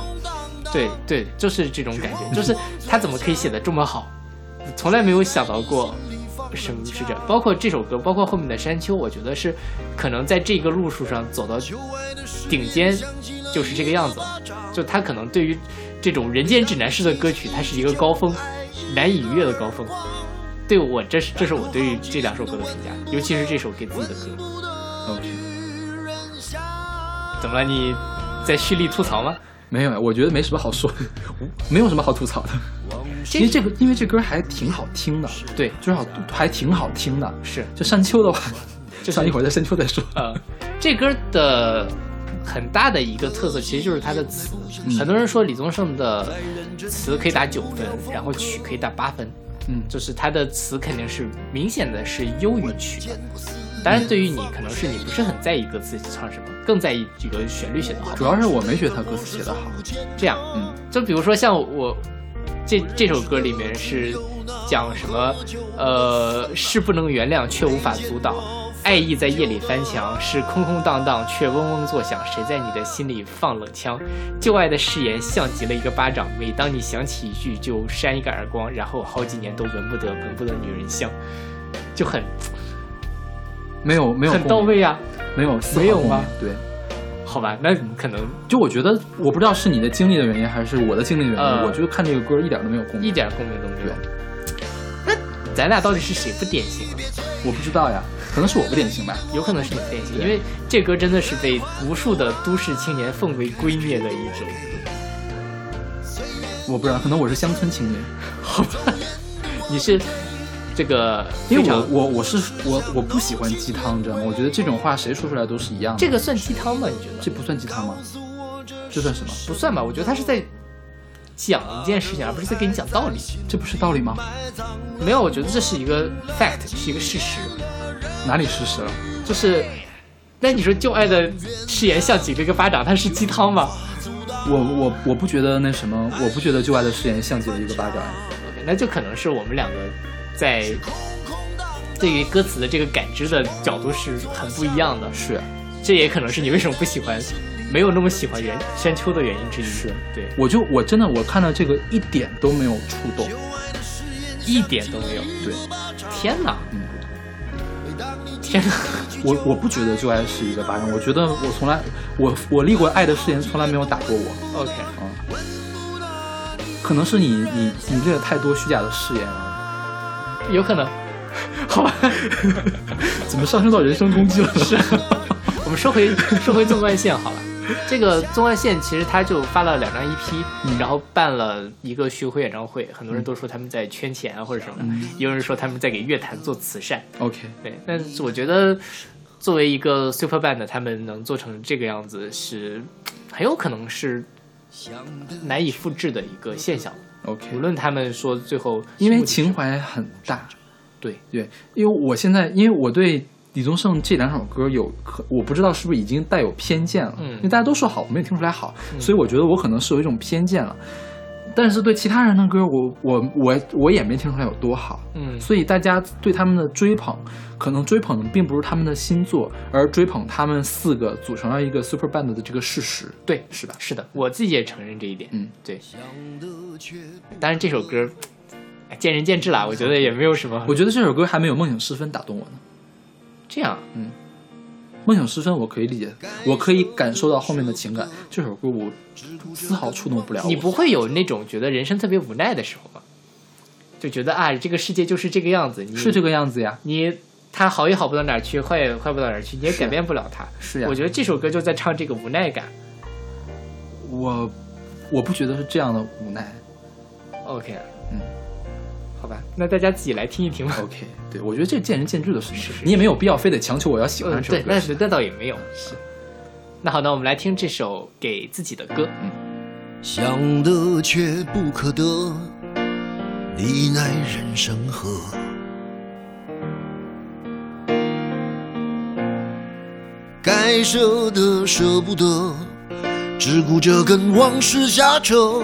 Speaker 1: 对对，就是这种感觉，就是他怎么可以写的这么好？从来没有想到过什么是这样。包括这首歌，包括后面的《山丘》，我觉得是可能在这个路数上走到顶尖，就是这个样子。就他可能对于这种人间指南式的歌曲，它是一个高峰，难以逾越的高峰。对我，这是这是我对于这两首歌的评价，尤其是这首给自己的歌。
Speaker 2: OK，
Speaker 1: 怎么了？你在蓄力吐槽吗？
Speaker 2: 没有，我觉得没什么好说的，没有什么好吐槽的。其实这个，因为这歌还挺好听的，
Speaker 1: 对，
Speaker 2: 就是好还挺好听的。
Speaker 1: 是
Speaker 2: 就山丘的话，
Speaker 1: 就是
Speaker 2: 上一会儿在山丘再说。
Speaker 1: 呃，这歌的很大的一个特色，其实就是它的词。很多人说李宗盛的词可以打九分，然后曲可以打八分，
Speaker 2: 嗯，
Speaker 1: 就是他的词肯定是明显的是优于曲的。当然，对于你可能是你不是很在意歌词唱什么，更在意这个旋律写得好。
Speaker 2: 主要是我没觉得他歌词写得好。
Speaker 1: 这样，
Speaker 2: 嗯，
Speaker 1: 就比如说像我这这首歌里面是讲什么，呃，是不能原谅却无法阻挡，爱意在夜里翻墙，是空空荡荡却嗡嗡作响，谁在你的心里放冷枪？旧爱的誓言像极了一个巴掌，每当你想起一句就扇一个耳光，然后好几年都闻不得闻不得女人香，就很
Speaker 2: 没有没有
Speaker 1: 很到位啊，
Speaker 2: 没有
Speaker 1: 没有吗
Speaker 2: 对，
Speaker 1: 好吧，那可能
Speaker 2: 就我觉得，我不知道是你的经历的原因，还是我的经历的原因，
Speaker 1: 呃
Speaker 2: 我觉得看这个歌一点都没有共鸣。
Speaker 1: 一点共鸣都没有
Speaker 2: 对。
Speaker 1: 那咱俩到底是谁不典型啊？
Speaker 2: 我不知道呀，可能是我不典型吧。
Speaker 1: 有可能是你不典型，因为这歌真的是被无数的都市青年奉为圭臬的一首歌。
Speaker 2: 我不知道，可能我是乡村青年，好吧
Speaker 1: 你是这个
Speaker 2: 因为我我我是我我不喜欢鸡汤，你知道吗？我觉得这种话谁说出来都是一样的。
Speaker 1: 这个算鸡汤吗？你觉得？
Speaker 2: 这不算鸡汤吗？这算什么？
Speaker 1: 不算吧？我觉得他是在讲一件事情，而不是在给你讲道理。
Speaker 2: 这不是道理吗？
Speaker 1: 没有，我觉得这是一个 fact，是一个事实。
Speaker 2: 哪里事实了？
Speaker 1: 就是，那你说旧爱的誓言像几个一个巴掌，它是鸡汤吗
Speaker 2: 我我我不觉得那什么，我不觉得旧爱的誓言像极了一个巴掌。
Speaker 1: ？OK，那就可能是我们两个在对于歌词的这个感知的角度是很不一样的。
Speaker 2: 是
Speaker 1: 这也可能是你为什么不喜欢，没有那么喜欢原山丘的原因之一。
Speaker 2: 是
Speaker 1: 对，
Speaker 2: 我就我真的我看到这个一点都没有触动。
Speaker 1: 一点都没有。
Speaker 2: 对，
Speaker 1: 天哪，
Speaker 2: 嗯，
Speaker 1: 天哪，
Speaker 2: 我我不觉得旧爱是一个巴掌，我觉得我从来我我立过爱的誓言从来没有打过我。
Speaker 1: OK，
Speaker 2: 可能是你你你立了太多虚假的誓言了，
Speaker 1: 有可能。好吧，
Speaker 2: 怎么上升到人身攻击了？是，
Speaker 1: 我们说回说回纵贯线好了。这个纵贯线其实他就发了两张 EP，、
Speaker 2: 嗯
Speaker 1: 然后办了一个巡回演唱会，很多人都说他们在圈钱啊或者什么的，
Speaker 2: 嗯
Speaker 1: 也有人说他们在给乐坛做慈善。
Speaker 2: OK，
Speaker 1: 对，但是我觉得作为一个 super band，他们能做成这个样子，是很有可能是难以复制的一个现象。
Speaker 2: OK，
Speaker 1: 无论他们说最后
Speaker 2: 因为情怀很大，
Speaker 1: 对。
Speaker 2: 对，因为我现在因为我对李宗盛这两首歌有可我不知道是不是已经带有偏见了，
Speaker 1: 嗯。
Speaker 2: 因为大家都说好，我没有听出来好，所以我觉得我可能是有一种偏见了。但是对其他人的歌，我我我我也没听出来有多好，
Speaker 1: 嗯
Speaker 2: 所以大家对他们的追捧，可能追捧的并不是他们的新作，而追捧他们四个组成了一个 super band 的这个事实，
Speaker 1: 对，
Speaker 2: 是吧？
Speaker 1: 是的，我自己也承认这一点。
Speaker 2: 嗯，
Speaker 1: 对。当然这首歌哎见仁见智啦，我觉得也没有什么。
Speaker 2: 我觉得这首歌还没有《梦醒时分》打动我呢。
Speaker 1: 这样，
Speaker 2: 梦醒时分，我可以理解，我可以感受到后面的情感。这首歌我丝毫触动不了。
Speaker 1: 你不会有那种觉得人生特别无奈的时候吗？就觉得啊，这个世界就是这个样子，你
Speaker 2: 是这个样子呀？
Speaker 1: 你他好也好不到哪儿去，坏也坏不到哪儿去，你也改变不了他。
Speaker 2: 是呀
Speaker 1: 我觉得这首歌就在唱这个无奈感。
Speaker 2: 我我不觉得是这样的无奈。
Speaker 1: OK，
Speaker 2: 嗯，
Speaker 1: 好吧，那大家自己来听一听吧。
Speaker 2: OK，对我觉得这见仁见智的事情，你也没有必要非得强求我要喜欢这首歌。
Speaker 1: 那是那倒也没有。是。那好，那我们来听这首给自己的歌。
Speaker 5: 嗯想得却不可得，你奈人生何？该舍的舍不得，只顾着跟往事瞎扯。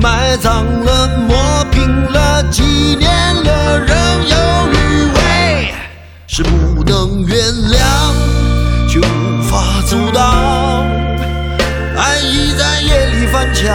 Speaker 5: 埋葬了，磨平了，纪念了，仍有余味，是不能原谅，却无法阻挡。爱意在夜里翻墙，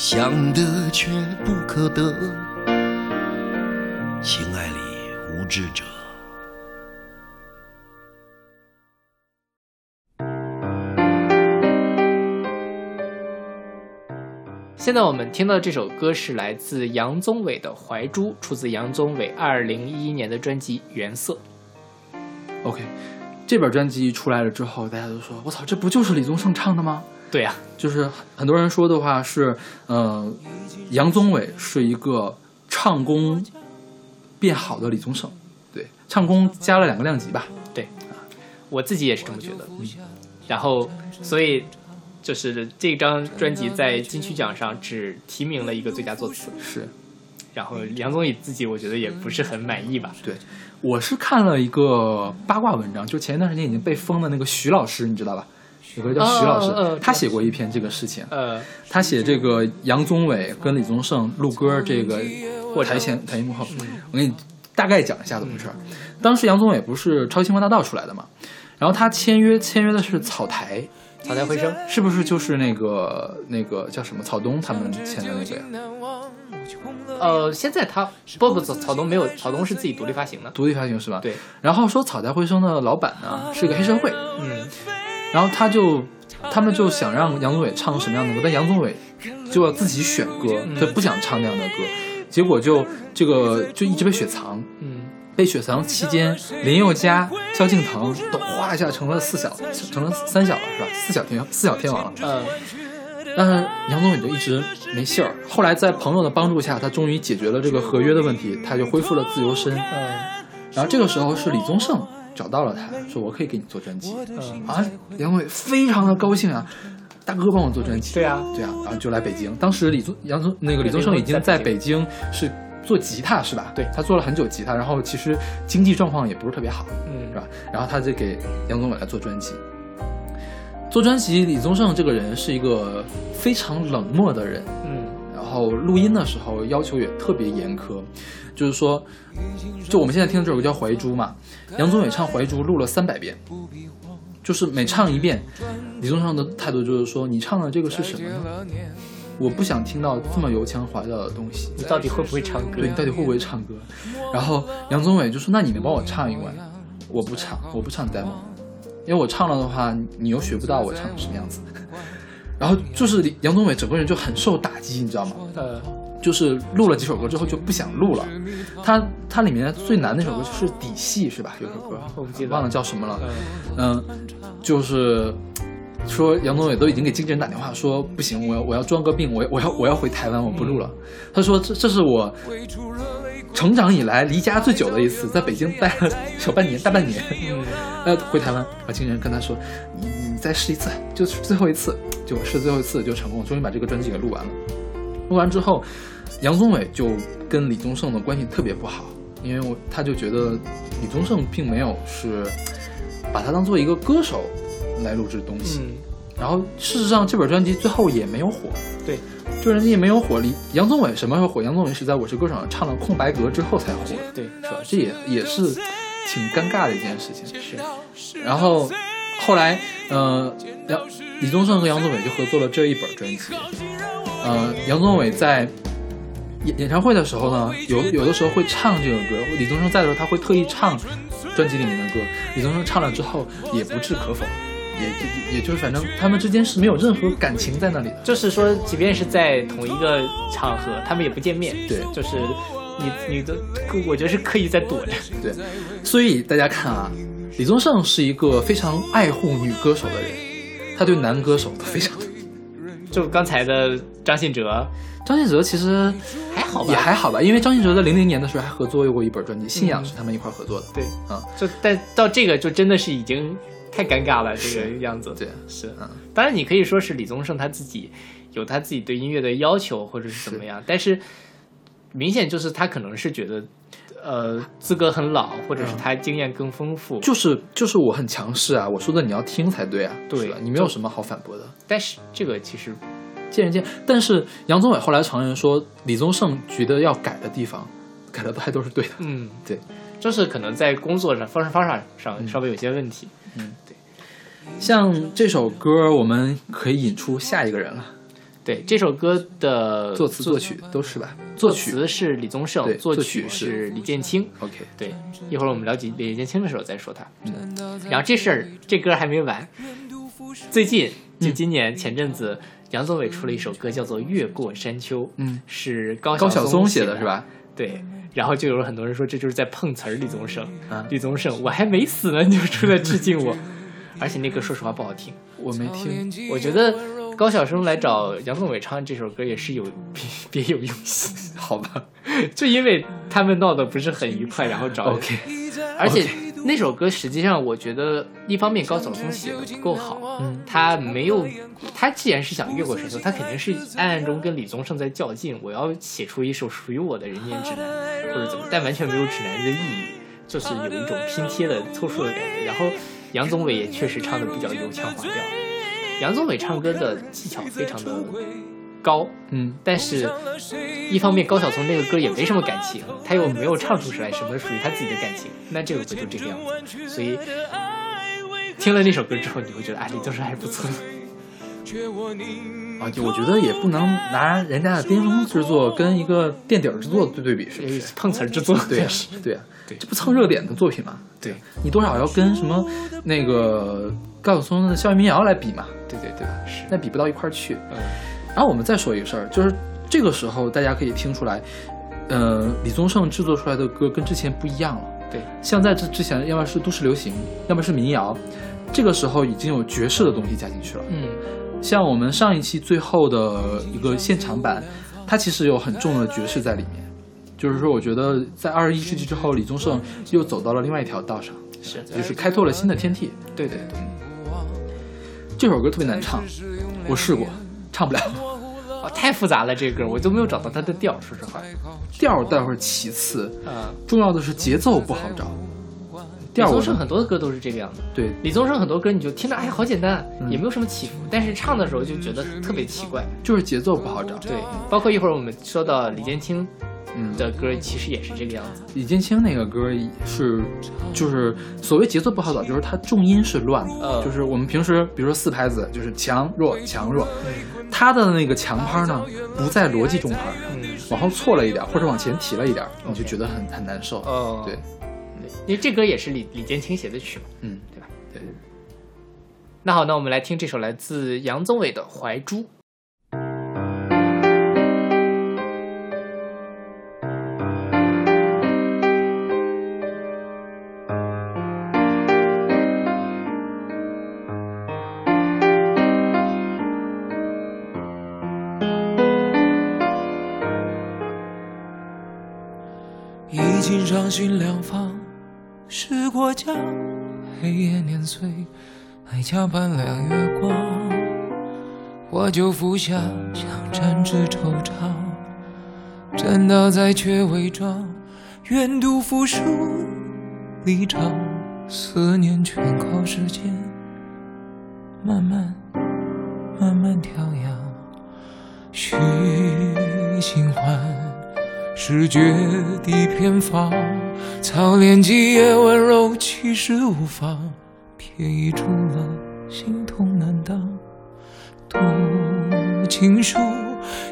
Speaker 5: 想得却不可得，情爱里无知者。
Speaker 1: 现在我们听到这首歌是来自杨宗纬的《怀珠》，出自杨宗纬二零一一年的专辑《原色》。
Speaker 2: OK，这本专辑出来了之后，大家都说：“我操，这不就是李宗盛唱的吗？”
Speaker 1: 对呀、
Speaker 2: 就是很多人说的话是，呃，杨宗纬是一个唱功变好的李宗盛，对，唱功加了两个量级吧。
Speaker 1: 对我自己也是这么觉得。嗯然后，所以就是这张专辑在金曲奖上只提名了一个最佳作词，
Speaker 2: 是
Speaker 1: 然后杨宗纬自己我觉得也不是很满意吧。
Speaker 2: 对，我是看了一个八卦文章，就前一段时间已经被封的那个徐老师，你知道吧？有个叫徐老师，他写过一篇这个事情，
Speaker 1: 呃，
Speaker 2: 他写这个杨宗纬跟李宗盛录歌这个
Speaker 1: 过
Speaker 2: 台前台前幕后，我给你大概讲一下怎么回事儿。当时杨宗纬不是超级星光大道出来的嘛，然后他签约签约的是草台，
Speaker 1: 草台回声，
Speaker 2: 是不是就是那个那个叫什么草东他们签的那个呀？
Speaker 1: 呃，现在他不不草草东没有，草东是自己独立发行的。
Speaker 2: 独立发行是吧？。
Speaker 1: 对，
Speaker 2: 然后说草台回声的老板呢是个黑社会，
Speaker 1: 嗯，
Speaker 2: 然后他就他们就想让杨宗纬唱什么样的歌，但杨宗纬就要自己选歌，
Speaker 1: 嗯
Speaker 2: 他不想唱那样的歌，结果就这个就一直被雪藏。
Speaker 1: 嗯，
Speaker 2: 被雪藏期间，林宥嘉、萧敬腾都哗一下成了四小，成了三小了是吧？四小天四小天王了。
Speaker 1: 嗯，
Speaker 2: 但是杨宗纬就一直没信儿。后来在朋友的帮助下，他终于解决了这个合约的问题，他就恢复了自由身。
Speaker 1: 嗯
Speaker 2: 然后这个时候是李宗盛找到了他，说我可以给你做专辑。
Speaker 1: 嗯，
Speaker 2: 啊，杨宗纬非常的高兴啊，大哥帮我做专辑。
Speaker 1: 对啊，
Speaker 2: 对啊，然后就来北京。当时李宗杨宗那个李宗盛已经在北京是做吉他是吧？
Speaker 1: 对
Speaker 2: 他做了很久吉他，然后其实经济状况也不是特别好，
Speaker 1: 嗯
Speaker 2: 是吧？然后他就给杨宗纬来做专辑。做专辑，李宗盛这个人是一个非常冷漠的人，
Speaker 1: 嗯
Speaker 2: 然后录音的时候要求也特别严苛，就是说，就我们现在听的这首歌叫《怀珠》嘛，杨宗纬唱《怀珠》录了三百遍，就是每唱一遍，李宗盛的态度就是说，你唱的这个是什么呢？我不想听到这么油腔滑调的东西。
Speaker 1: 你到底会不会唱歌
Speaker 2: 对？你到底会不会唱歌？然后杨宗纬就说：“那你能帮我唱一段？”我不唱，我不唱 demo，因为我唱了的话，你又学不到我唱什么样子。然后就是杨宗纬整个人就很受打击，你知道吗？
Speaker 1: 呃，
Speaker 2: 就是录了几首歌之后就不想录了。他他里面最难那首歌就是底细是吧？有首歌
Speaker 1: 我不记得
Speaker 2: 忘了叫什么了。
Speaker 1: 嗯
Speaker 2: 嗯，就是说杨宗纬都已经给经纪人打电话说不行，我要我要装个病，我我要我要回台湾，我不录了。他说这这是我成长以来离家最久的一次，在北京待了小半年大半年，
Speaker 1: 嗯
Speaker 2: 要回台湾。经纪人跟他说，你你再试一次，就是最后一次，就试最后一次就成功，终于把这个专辑给录完了。录完之后，杨宗纬就跟李宗盛的关系特别不好，因为我他就觉得李宗盛并没有是把他当做一个歌手来录制东西。
Speaker 1: 嗯，
Speaker 2: 然后事实上这本专辑最后也没有火，
Speaker 1: 对，
Speaker 2: 这本专辑也没有火。李杨宗纬什么时候火？杨宗纬是在《我是歌手》上唱了空白格之后才火，
Speaker 1: 对，
Speaker 2: 是吧？这也也是挺尴尬的一件事情。
Speaker 1: 是，
Speaker 2: 然后后来，呃，杨李宗盛和杨宗纬就合作了这一本专辑。呃，杨宗纬在演演唱会的时候呢，有有的时候会唱这个歌，李宗盛在的时候他会特意唱专辑里面的歌。李宗盛唱了之后也不置可否，也也也就是反正他们之间是没有任何感情在那里的。
Speaker 1: 就是说，即便是在同一个场合，他们也不见面。
Speaker 2: 对
Speaker 1: 就是你你的，我觉得是刻意在躲着。
Speaker 2: 对，所以大家看啊，李宗盛是一个非常爱护女歌手的人，他对男歌手都非常。
Speaker 1: 就刚才的张信哲。
Speaker 2: 张信哲其实
Speaker 1: 还好吧，
Speaker 2: 也还好吧，因为张信哲在零零年的时候还合作过一本专辑，《信仰》是他们一块儿合作的。
Speaker 1: 对，
Speaker 2: 啊，
Speaker 1: 就但到这个就真的是已经太尴尬了，这个样子。
Speaker 2: 对，
Speaker 1: 是，
Speaker 2: 嗯。
Speaker 1: 当然你可以说是李宗盛他自己有他自己对音乐的要求或者是怎么样，但是明显就是他可能是觉得，呃，资格很老，或者是他经验更丰富。
Speaker 2: 就是就是我很强势啊，我说的你要听才对啊，
Speaker 1: 对
Speaker 2: 你没有什么好反驳的，
Speaker 1: 但是这个其实
Speaker 2: 见仁见。但是杨宗纬后来承认说，李宗盛觉得要改的地方，改的还都是对的。
Speaker 1: 嗯，
Speaker 2: 对，
Speaker 1: 就是可能在工作上方式方法上稍微有些问题。嗯，对。
Speaker 2: 像这首歌，我们可以引出下一个人了，
Speaker 1: 对这首歌的
Speaker 2: 作词作曲都是吧？
Speaker 1: 作
Speaker 2: 作曲
Speaker 1: 词是李宗盛，作
Speaker 2: 作曲
Speaker 1: 曲
Speaker 2: 是
Speaker 1: 是李建清。
Speaker 2: OK，
Speaker 1: 对，一会儿我们聊解李建清的时候再说他。嗯然后这事儿这歌还没完，最近就今年前阵子，杨宗纬出了一首歌叫做《越过山丘》，
Speaker 2: 嗯，
Speaker 1: 是高
Speaker 2: 高晓松写
Speaker 1: 写
Speaker 2: 的是？吧？
Speaker 1: 对。然后就有很多人说这就是在碰瓷儿李宗盛，
Speaker 2: 啊
Speaker 1: 李宗盛我还没死呢，你就出来致敬我，而且那歌说实话不好听，
Speaker 2: 我没听，
Speaker 1: 我觉得高晓松来找杨宗纬唱这首歌也是有 别别有用心，
Speaker 2: 好吧
Speaker 1: 就因为他们闹得不是很愉快，然后找
Speaker 2: ？OK，
Speaker 1: 而且那首歌实际上，我觉得一方面高晓松写的不够好，
Speaker 2: 嗯，
Speaker 1: 他没有，他既然是想越过山丘，他肯定是暗暗中跟李宗盛在较劲，我要写出一首属于我的人间指南，或者怎么，但完全没有指南的意义，就是有一种拼贴的凑数的感觉。然后杨宗纬也确实唱的比较油腔滑调，杨宗纬唱歌的技巧非常的高，
Speaker 2: 嗯，
Speaker 1: 但是，一方面高晓松那个歌也没什么感情，他又没有唱出来什么属于他自己的感情，那这首歌就这个样子。所以，听了那首歌之后，你会觉得啊，李宗盛还是不错的。
Speaker 2: 啊，就我觉得也不能拿人家的巅峰之作跟一个垫底儿之作对对比，是不是？
Speaker 1: 碰瓷儿之作，
Speaker 2: 对呀、
Speaker 1: 是
Speaker 2: 对呀、
Speaker 1: 对
Speaker 2: 这不蹭热点的作品吗？
Speaker 1: 对
Speaker 2: 你多少要跟什么那个高晓松的校园民谣来比嘛，
Speaker 1: 对对对，是，
Speaker 2: 那比不到一块儿去。
Speaker 1: 嗯
Speaker 2: 然后我们再说一个事儿，就是这个时候大家可以听出来，呃，李宗盛制作出来的歌跟之前不一样了。
Speaker 1: 对，
Speaker 2: 像在这之前，要么是都市流行，要么是民谣，这个时候已经有爵士的东西加进去了。
Speaker 1: 嗯
Speaker 2: 像我们上一期最后的一个现场版，它其实有很重的爵士在里面。就是说，我觉得在二十一世纪之后，李宗盛又走到了另外一条道上，
Speaker 1: 是，
Speaker 2: 就是开拓了新的天地。
Speaker 1: 对对对，
Speaker 2: 这首歌特别难唱，我试过，唱不了。
Speaker 1: 哦，太复杂了，这歌我都没有找到它的调，说实话。
Speaker 2: 调待会儿其次，
Speaker 1: 啊，
Speaker 2: 重要的是节奏不好找。
Speaker 1: 李宗
Speaker 2: 调我
Speaker 1: 盛很多的歌都是这个样子。
Speaker 2: 对
Speaker 1: 李宗盛很多歌你就听着哎好简单，
Speaker 2: 嗯
Speaker 1: 也没有什么起伏，但是唱的时候就觉得特别奇怪。
Speaker 2: 就是节奏不好找。
Speaker 1: 对，包括一会儿我们说到李建清
Speaker 2: 嗯，
Speaker 1: 的歌，其实也是这个样子。
Speaker 2: 李建清那个歌是，就是所谓节奏不好找，就是它重音是乱的，
Speaker 1: 呃
Speaker 2: 就是我们平时比如说四拍子，就是强弱强弱，它的那个强拍呢不在逻辑中拍上，
Speaker 1: 嗯，
Speaker 2: 往后错了一点或者往前提了一点，你就觉得很很难受。
Speaker 1: 哦，
Speaker 2: 对，
Speaker 1: 因为这歌也是李李建清写的曲嘛，
Speaker 2: 嗯，
Speaker 1: 对吧？
Speaker 2: 对。
Speaker 1: 那好，那我们来听这首来自杨宗纬的《怀珠》。
Speaker 3: 经上寻两方，是国家，黑夜碾碎，爱加半两月光。我就服下，想沾纸惆怅，站倒在却伪装，愿赌服输离场，思念全靠时间慢慢慢慢调养，许新欢。是绝地偏方，操练几夜温柔，其实无妨。便宜出了，心痛难当。读情书，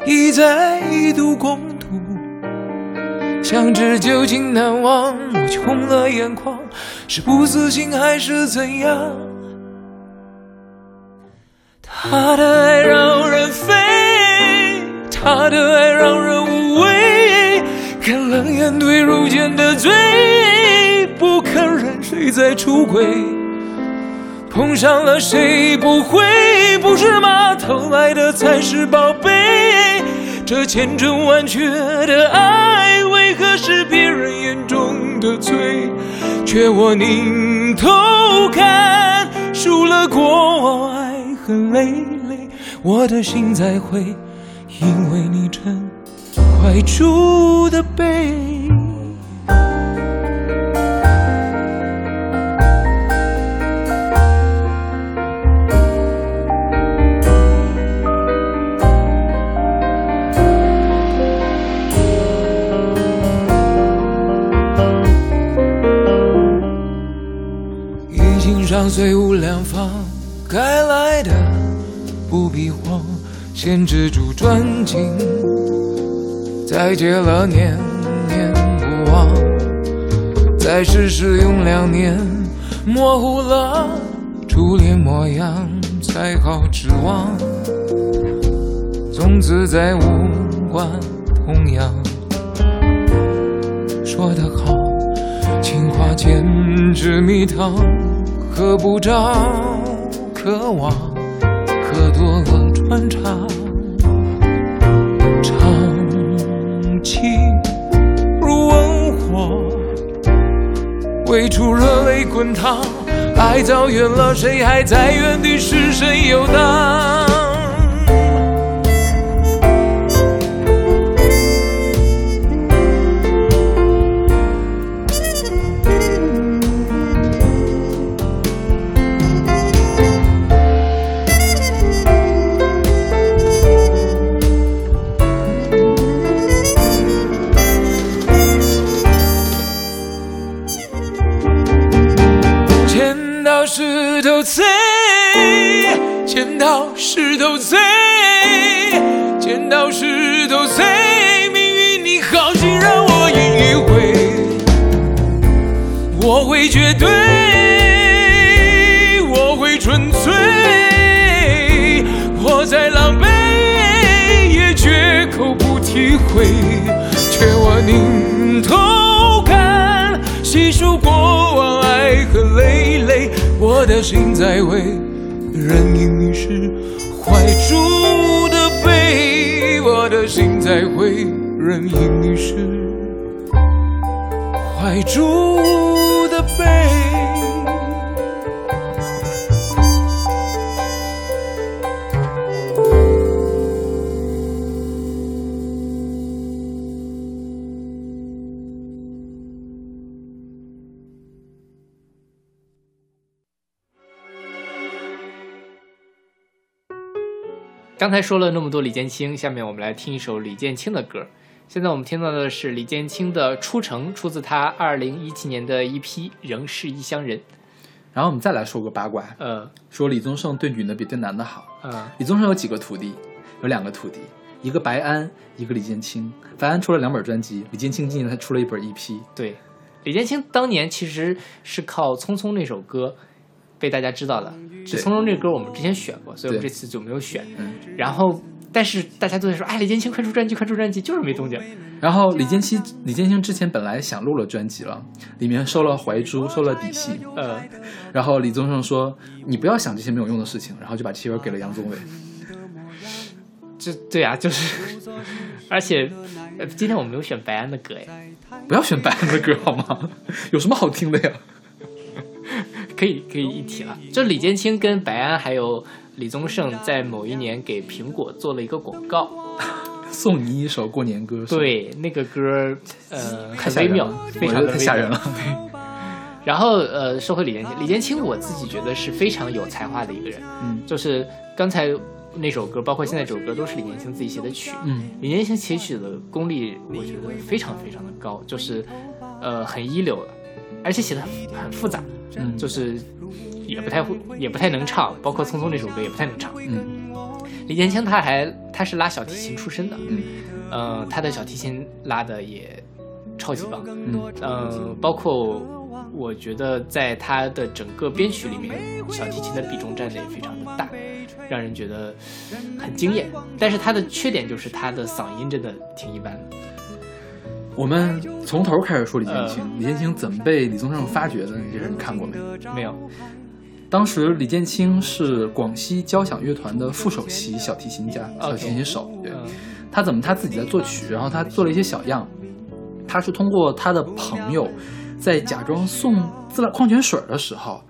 Speaker 3: 一再一度共度，想知究竟难忘。我红了眼眶，是不死心还是怎样？他的爱让人飞，他的爱让人，面对如剑的罪，不肯认谁在出轨。碰上了谁不会？不是吗？偷来的才是宝贝。这千真万确的爱，为何是别人眼中的罪？却我拧头看，输了过往，爱恨累累，我的心在悔，因为你真怀住的悲。已经上虽无两方，该来的不必慌，先止住专情，再结了念念不忘，再试试用两年，模糊了初恋模样，才好指望，从此再无关痛痒。说得好，情话简直蜜糖，喝不着，渴望，喝多了穿插，情如温火，未出热泪滚烫，爱走远了，谁还在原地失神游荡？剪刀石头碎，剪刀石头碎，命运你好心让我赢一回，我会绝对，我会纯粹，我再狼狈也绝口不体会，却我拧头看，细数过往爱恨累累，我的心在为任凭你是怀住的悲，我的心才会任凭你失。怀住
Speaker 1: 刚才说了那么多李建清，下面我们来听一首李建清的歌。现在我们听到的是李建清的《出城》，出自他二零一七年的一批《仍是异乡人》。
Speaker 2: 然后我们再来说个八卦，
Speaker 1: 呃
Speaker 2: 说李宗盛对女的比对男的好。
Speaker 1: 嗯，
Speaker 2: 李宗盛有几个徒弟？有两个徒弟，一个白安，一个李建清。白安出了两本专辑，李建清今年才出了一本 E EP。
Speaker 1: 对，李建清当年其实是靠《匆匆》那首歌被大家知道的。这
Speaker 2: 对《
Speaker 1: 匆匆》这歌我们之前选过，所以我们这次就没有选。
Speaker 2: 嗯
Speaker 1: 然后，但是大家都在说，哎，李建清快出专辑，快出专辑，就是没动静。
Speaker 2: 然后李建清，李建清之前本来想录了专辑了，里面收了怀珠，收了底细。
Speaker 1: 呃，
Speaker 2: 然后李宗盛说：“你不要想这些没有用的事情。”然后就把契约给了杨宗纬。
Speaker 1: 这对啊，就是，而且，呃，今天我们没有选白安的歌哎，
Speaker 2: 不要选白安的歌好吗？有什么好听的呀？
Speaker 1: 可以可以一提了。就李建清跟白安还有李宗盛在某一年给苹果做了一个广告，
Speaker 2: 送你一首过年歌。
Speaker 1: 对那个歌，呃，
Speaker 2: 太
Speaker 1: 很微妙
Speaker 2: 了，
Speaker 1: 非常的
Speaker 2: 太吓人了。
Speaker 1: 然后呃，说回李建清，李建清我自己觉得是非常有才华的一个人，
Speaker 2: 嗯
Speaker 1: 就是刚才那首歌，包括现在这首歌，都是李建清自己写的曲。
Speaker 2: 嗯
Speaker 1: 李建清写曲的功力，我觉得非常非常的高，就是呃很一流的，而且写的很很复杂，
Speaker 2: 嗯
Speaker 1: 就是也不太会，也不太能唱，包括《匆匆》这首歌也不太能唱。
Speaker 2: 嗯
Speaker 1: 李建清他还他是拉小提琴出身的，
Speaker 2: 嗯
Speaker 1: 呃，他的小提琴拉的也超级棒，
Speaker 2: 嗯
Speaker 1: 嗯，包括我觉得在他的整个编曲里面，小提琴的比重占的也非常的大，让人觉得很惊艳。但是他的缺点就是他的嗓音真的挺一般的。
Speaker 2: 我们从头开始说李建清。
Speaker 1: 呃
Speaker 2: 李建清怎么被李宗盛发掘的？这事你看过没？
Speaker 1: 没有，
Speaker 2: 当时李建清是广西交响乐团的副首席小提琴家、小提琴手。对，
Speaker 1: 嗯
Speaker 2: 他怎么他自己在作曲，然后他做了一些小样。他是通过他的朋友，在假装送自来矿泉水的时候，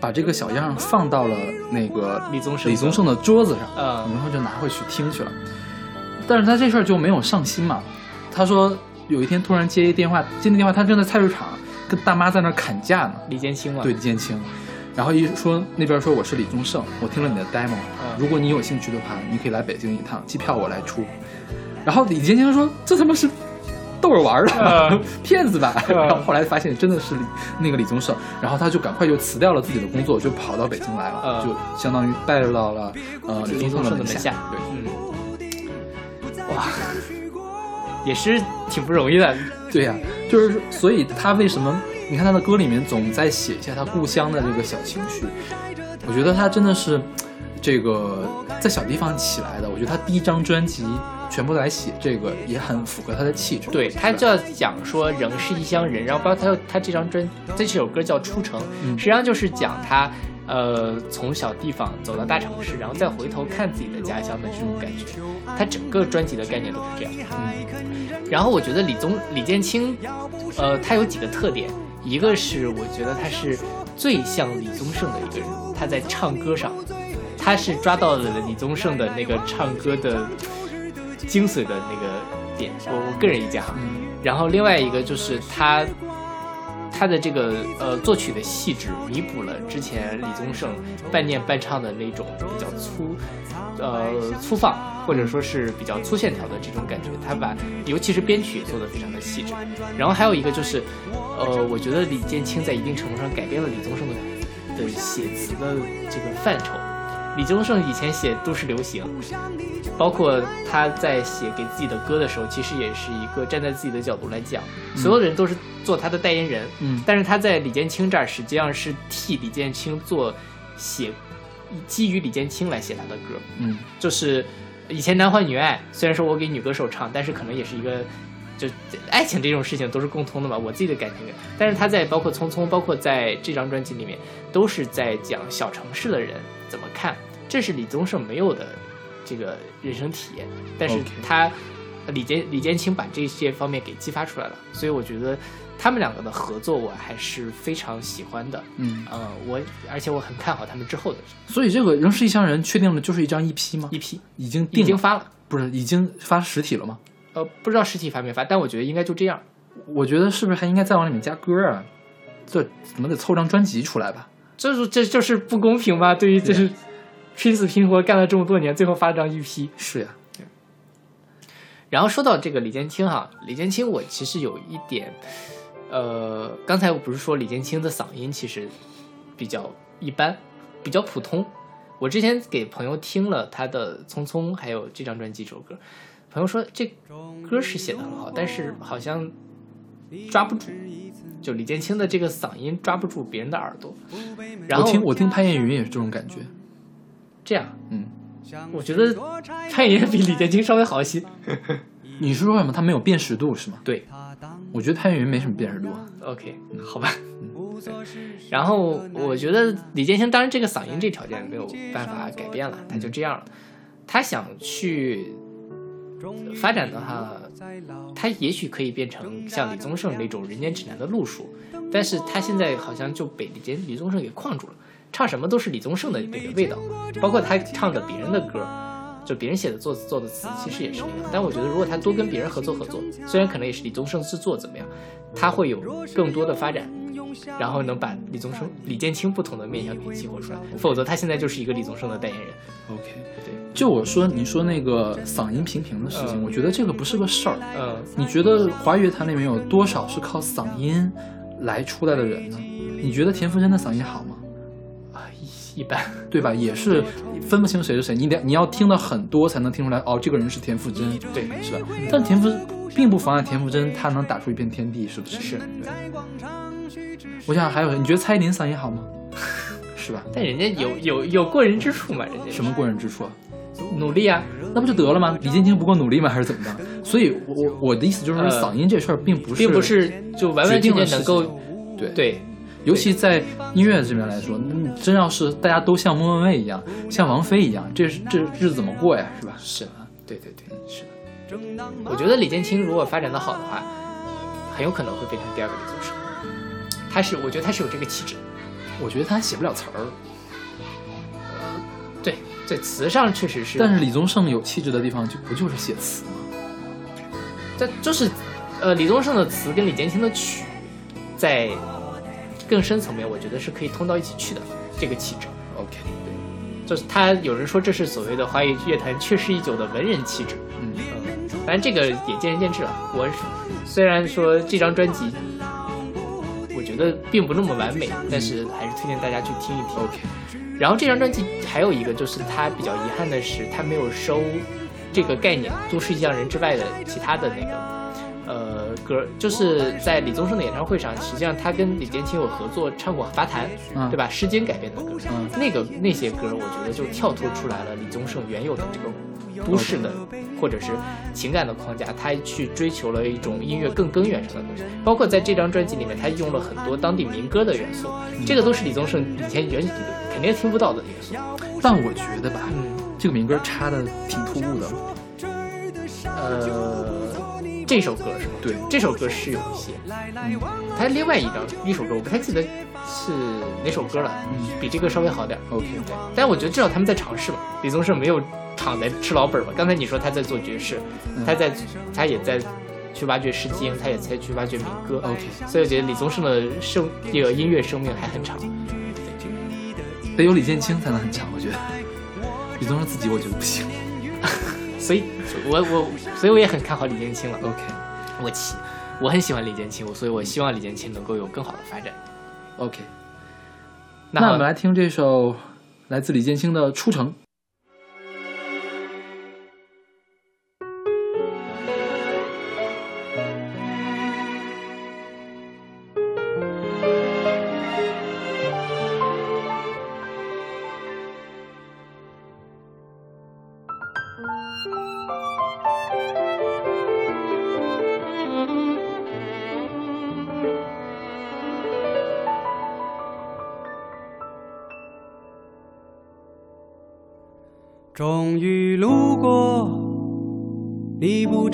Speaker 2: 把这个小样放到了那个
Speaker 1: 李宗盛
Speaker 2: 李宗盛的桌子上，
Speaker 1: 嗯
Speaker 2: 然后就拿回去听去了。但是他这事儿就没有上心嘛。他说有一天突然接一电话，接那电话他正在菜市场跟大妈在那砍价呢。
Speaker 1: 李建清嘛，
Speaker 2: 对李建清，然后一说那边说我是李宗盛，我听了你的 demo，如果你有兴趣的话，你可以来北京一趟，机票我来出。然后李建清说这他妈是逗着玩的，
Speaker 1: 嗯。
Speaker 2: 骗子吧？
Speaker 1: 嗯。
Speaker 2: 然后后来发现真的是李那个李宗盛，然后他就赶快就辞掉了自己的工作，就跑到北京来了，
Speaker 1: 嗯。
Speaker 2: 就相当于带到了呃李宗盛的门
Speaker 1: 李宗盛的门下。
Speaker 2: 对，
Speaker 1: 嗯，哇，也是挺不容易的。
Speaker 2: 对呀、就是所以他为什么你看他的歌里面总在写下他故乡的这个小情绪，我觉得他真的是这个在小地方起来的。我觉得他第一张专辑全部来写这个也很符合他的气质。
Speaker 1: 对他就要讲说仍是异乡人，然后包括他他这张专这首歌叫《出城》，
Speaker 2: 嗯
Speaker 1: 实际上就是讲他呃从小地方走到大城市，然后再回头看自己的家乡的这种感觉。他整个专辑的概念都是这样。嗯，然后我觉得李宗李建清，呃，他有几个特点，一个是我觉得他是最像李宗盛的一个人，他在唱歌上，他是抓到了李宗盛的那个唱歌的精髓的那个点，我我个人意见哈。
Speaker 2: 嗯
Speaker 1: 然后另外一个就是他他的这个呃作曲的细致，弥补了之前李宗盛半念半唱的那种比较粗呃粗放或者说是比较粗线条的这种感觉。他把尤其是编曲做得非常的细致。然后还有一个就是呃，我觉得李建清在一定程度上改变了李宗盛的的写词的这个范畴。李宗盛以前写都市流行，包括他在写给自己的歌的时候，其实也是一个站在自己的角度来讲，所有人都是做他的代言人。
Speaker 2: 嗯
Speaker 1: 但是他在李建清这儿实际上是替李建清做写，基于李建清来写他的歌。
Speaker 2: 嗯
Speaker 1: 就是以前男欢女爱，虽然说我给女歌手唱，但是可能也是一个。就爱情这种事情都是共通的嘛，我自己的感情。但是他在包括《匆匆》，包括在这张专辑里面，都是在讲小城市的人怎么看这是李宗盛没有的这个人生体验，但是他李坚李坚清把这些方面给激发出来了，所以我觉得他们两个的合作我还是非常喜欢的。
Speaker 2: 嗯，
Speaker 1: 呃，我而且我很看好他们之后的
Speaker 2: 所以这个《仍是异乡人》确定了就是一张 EP 吗
Speaker 1: ？？EP，
Speaker 2: 已经定，
Speaker 1: 已经发了。
Speaker 2: 不是已经发实体了吗？
Speaker 1: 呃，不知道实体发没发，但我觉得应该就这样。
Speaker 2: 我觉得是不是还应该再往里面加歌啊？这怎么得凑张专辑出来吧？
Speaker 1: 这是这就是不公平吧？对于这是拼死拼活干了这么多年，最后发张 EP。
Speaker 2: 是呀，
Speaker 1: 然后说到这个李建清哈，李建清我其实有一点，呃，刚才我不是说李建清的嗓音其实比较一般，比较普通。我之前给朋友听了他的《匆匆》，还有这张专辑这首歌，朋友说这歌是写的很好，但是好像抓不住，就李建清的这个嗓音抓不住别人的耳朵。然
Speaker 2: 我
Speaker 1: 后
Speaker 2: 听我听潘越云也是这种感觉。
Speaker 1: 这样，
Speaker 2: 嗯，
Speaker 1: 我觉得潘粤明比李建清稍微好一些。
Speaker 2: 你是说什么？他没有辨识度是吗？
Speaker 1: 对
Speaker 2: 我觉得潘越云没什么辨识度啊。
Speaker 1: ，OK，好吧。然后我觉得李建清，当然这个嗓音这条件没有办法改变了，他就这样了。他想去发展的话，他也许可以变成像李宗盛那种人间指南的路数，但是他现在好像就被李建李宗盛给框住了，唱什么都是李宗盛的那个味道，包括他唱的别人的歌。就别人写的作作的词，其实也是那样。但我觉得，如果他多跟别人合作合作，虽然可能也是李宗盛制作怎么样，他会有更多的发展，然后能把李宗盛、李建清不同的面相给激活出来。否则，他现在就是一个李宗盛的代言人。
Speaker 2: OK，
Speaker 1: 对，
Speaker 2: 就我说你说那个嗓音平平的事情，
Speaker 1: 嗯
Speaker 2: 我觉得这个不是个事儿。
Speaker 1: 嗯，
Speaker 2: 你觉得华语乐坛里面有多少是靠嗓音来出来的人呢？你觉得田馥甄的嗓音好吗？
Speaker 1: 啊，一一般。
Speaker 2: 对吧？也是分不清谁是谁，你得你要听到很多才能听出来，哦，这个人是田馥甄，
Speaker 1: 对
Speaker 2: 是吧？但田馥并不妨碍田馥甄她能打出一片天地，是不是？
Speaker 1: 是
Speaker 2: 对。我想还有，你觉得蔡依林嗓音好吗？是吧？
Speaker 1: 但人家有有有过人之处嘛，人家
Speaker 2: 什么过人之处啊？
Speaker 1: 努力啊？
Speaker 2: 那不就得了吗？李建清不够努力吗？还是怎么着？所以我，我我的意思就是说，
Speaker 1: 呃
Speaker 2: 嗓音这事儿并不是，
Speaker 1: 并不是就完完全全能够
Speaker 2: 对
Speaker 1: 对
Speaker 2: 尤其在音乐这边来说，你真要是大家都像莫文蔚一样，像王菲一样，这这日子怎么过呀？是吧？
Speaker 1: 是啊，对对对，是的。我觉得李建清如果发展的好的话，很有可能会变成第二个李宗盛。他是，我觉得他是有这个气质。
Speaker 2: 我觉得他写不了词儿，
Speaker 1: 对，在词上确实是，
Speaker 2: 但是李宗盛有气质的地方就不就是写词吗？
Speaker 1: 这就是，呃，李宗盛的词跟李建清的曲，在更深层面，我觉得是可以通到一起去的。这个气质
Speaker 2: ，OK，对
Speaker 1: 就是他有人说这是所谓的华语乐坛缺失已久的文人气质。
Speaker 2: 嗯，
Speaker 1: 嗯，当然这个也见仁见智了。我虽然说这张专辑，我觉得并不那么完美，但是还是推荐大家去听一听。
Speaker 2: OK，
Speaker 1: 然后这张专辑还有一个就是它比较遗憾的是，它没有收这个概念《都市异乡人》之外的其他的那个呃歌，就是在李宗盛的演唱会上，实际上他跟李建清有合作唱过《罚坛》，
Speaker 2: 嗯
Speaker 1: 对吧？《诗经》改编的歌，
Speaker 2: 嗯
Speaker 1: 那个那些歌，我觉得就跳脱出来了李宗盛原有的这个都市的或者是情感的框架，他去追求了一种音乐更根源上的东西，包括在这张专辑里面，他用了很多当地民歌的元素，这个都是李宗盛以前原肯定听不到的元素。
Speaker 2: 但我觉得吧，
Speaker 1: 嗯，
Speaker 2: 这个民歌插的挺突兀的。
Speaker 1: 呃，这首歌是吗？
Speaker 2: 对
Speaker 1: 这首歌是有一些，嗯，他另外一张一首歌我不太记得是哪首歌了，
Speaker 2: 嗯
Speaker 1: 比这个稍微好点。
Speaker 2: OK，
Speaker 1: 对，但我觉得至少他们在尝试吧。李宗盛没有躺在吃老本吧。刚才你说他在做爵士，
Speaker 2: 嗯
Speaker 1: 他在他也在去挖掘《诗经》，他也在去挖掘民歌。
Speaker 2: OK
Speaker 1: 所以我觉得李宗盛的生这个音乐生命还很长。
Speaker 2: 得有李建清才能很强，我觉得。李宗盛自己我觉得不行。
Speaker 1: 所以我我所以我也很看好李建清了。
Speaker 2: OK
Speaker 1: 我喜我很喜欢李建清，所以我希望李建清能够有更好的发展。
Speaker 2: OK，
Speaker 1: 那
Speaker 2: 那我们来听这首来自李建清的《出城》。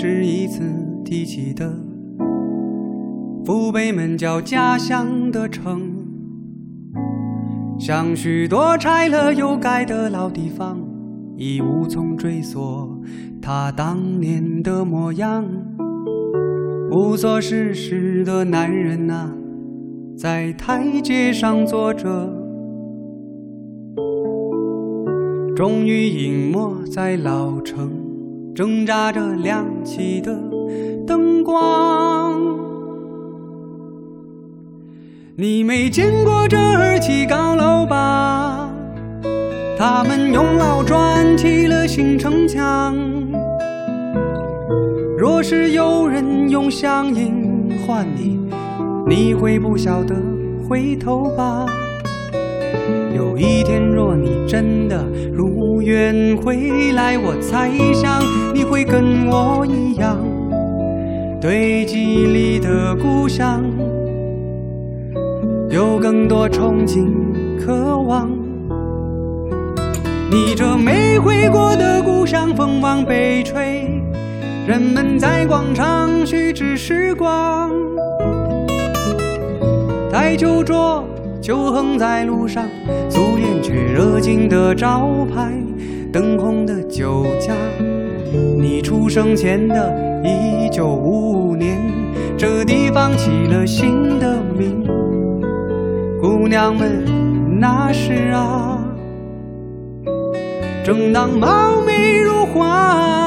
Speaker 6: 是一次提起的父辈们叫家乡的城，像许多拆了又盖的老地方，已无从追溯他当年的模样。无所事事的男人啊，在台阶上坐着，终于隐没在老城，挣扎着亮起的灯光。你没见过这儿起高楼吧？他们用老砖砌了新城墙。若是有人用乡音唤你，你会不晓得回头吧？有一天，若你真的如愿回来，我猜想你会跟我一样，对记忆里的故乡有更多憧憬、渴望。你这没回过的故乡，风往北吹。人们在广场虚掷时光，台球桌就横在路上，最热情的招牌，灯红的酒家。你出生前的一九五五年，这地方起了新的名，姑娘们那时啊，正当貌美如花。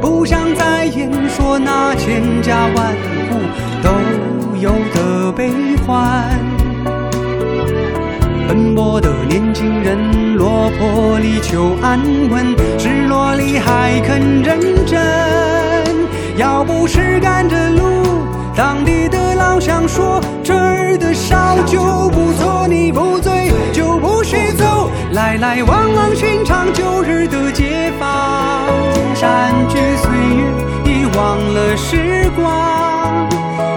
Speaker 6: 不想再言说那千家万户都有的悲欢。奔波的年轻人，落魄里求安稳，失落里还肯认真。要不是赶着路，当地的老乡说这儿的烧酒不错，你不醉就不许走。来来往往寻常旧日的街街坊，山居岁月已忘了时光。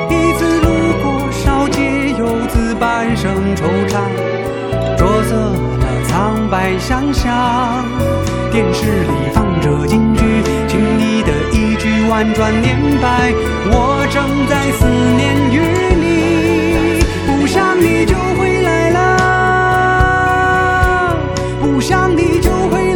Speaker 6: 一次路过烧街，游子半生惆怅。着色的苍白想象，电视里放着京剧，听你的一句婉转念白，我正在思念于你，不想你就回来了，不想你就回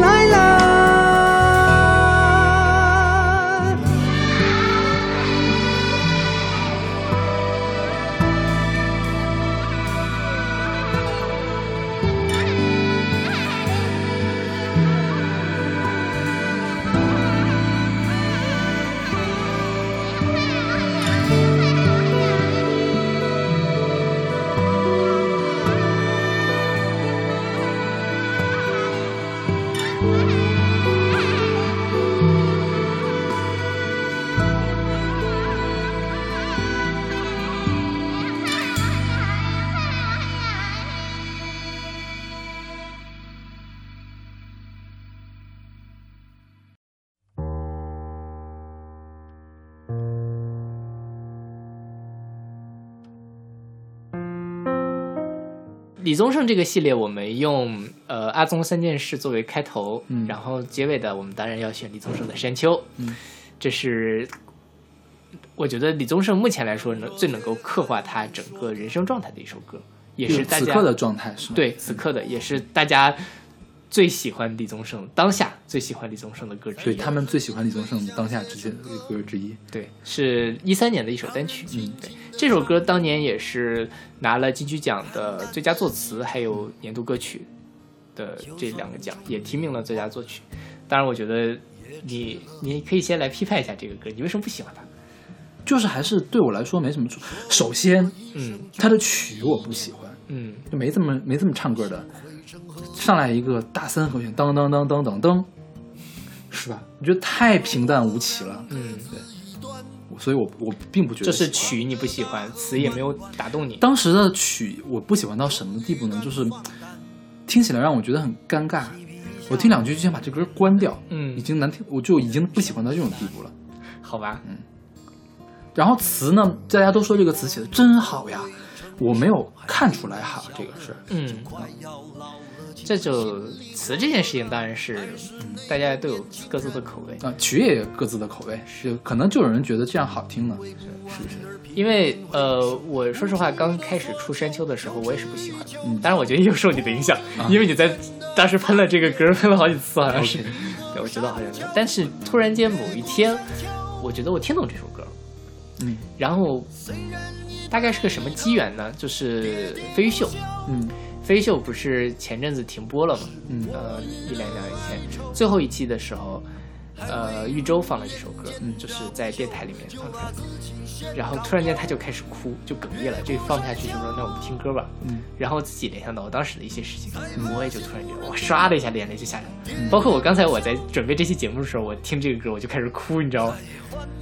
Speaker 1: 李宗盛这个系列，我们用呃阿宗三件事作为开头，
Speaker 2: 嗯。
Speaker 1: 然后结尾的我们当然要选李宗盛的《山丘》，
Speaker 2: 嗯，
Speaker 1: 这是我觉得李宗盛目前来说能最能够刻画他整个人生状态的一首歌，也是大家
Speaker 2: 此刻的状态是吗？
Speaker 1: 对此刻的，也是大家最喜欢李宗盛，当下最喜欢李宗盛的歌之一。
Speaker 2: 对他们最喜欢李宗盛当下之歌之一。
Speaker 1: 对，是一三年的一首单曲。嗯，对，这首歌当年也是拿了金曲奖的最佳作词，还有年度歌曲的这两个奖，也提名了最佳作曲。当然，我觉得你你可以先来批判一下这个歌，你为什么不喜欢它？
Speaker 2: 就是还是对我来说没什么处。首先，
Speaker 1: 嗯
Speaker 2: 他的曲我不喜欢，
Speaker 1: 嗯
Speaker 2: 就没怎么没怎么唱歌的。上来一个大三和弦，噔噔噔噔噔噔，是吧？我觉得太平淡无奇了，
Speaker 1: 嗯，对
Speaker 2: 所以我我并不觉得
Speaker 1: 这是曲你不喜欢，词也没有打动你。
Speaker 2: 当时的曲我不喜欢到什么地步呢？就是听起来让我觉得很尴尬，我听两句就想把这歌关掉，
Speaker 1: 嗯
Speaker 2: 已经难听，我就已经不喜欢到这种地步了。
Speaker 1: 好吧，嗯
Speaker 2: 然后词呢，大家都说这个词写的真好呀，我没有看出来哈这个事儿。
Speaker 1: 嗯，这就词这件事情当然是，嗯，大家都有各自的口味。
Speaker 2: 啊，曲也有各自的口味，是可能就有人觉得这样好听呢，是不是？
Speaker 1: 因为呃，我说实话，刚开始出山丘的时候，我也是不喜欢的。
Speaker 2: 嗯
Speaker 1: 当然，我觉得也有受你的影响，因为你在当时喷了这个歌，喷了好几次，好像是。对，我觉得好像是。但是突然间某一天，我觉得我听懂这首歌了，
Speaker 2: 嗯
Speaker 1: 然后大概是个什么机缘呢？就是飞鱼秀，
Speaker 2: 嗯
Speaker 1: 飞秀不是前阵子停播了吗？
Speaker 2: 嗯
Speaker 1: 呃，一两年前最后一期的时候，呃，豫州放了这首歌，
Speaker 2: 嗯
Speaker 1: 就是在电台里面放出来的。然后突然间他就开始哭，就哽咽了。这放不下去，就说那我们听歌吧。
Speaker 2: 嗯
Speaker 1: 然后自己联想到我当时的一些事情，我也就突然觉得，我唰的一下眼泪就下来了。包括我刚才我在准备这期节目的时候，我听这个歌我就开始哭，你知道吗？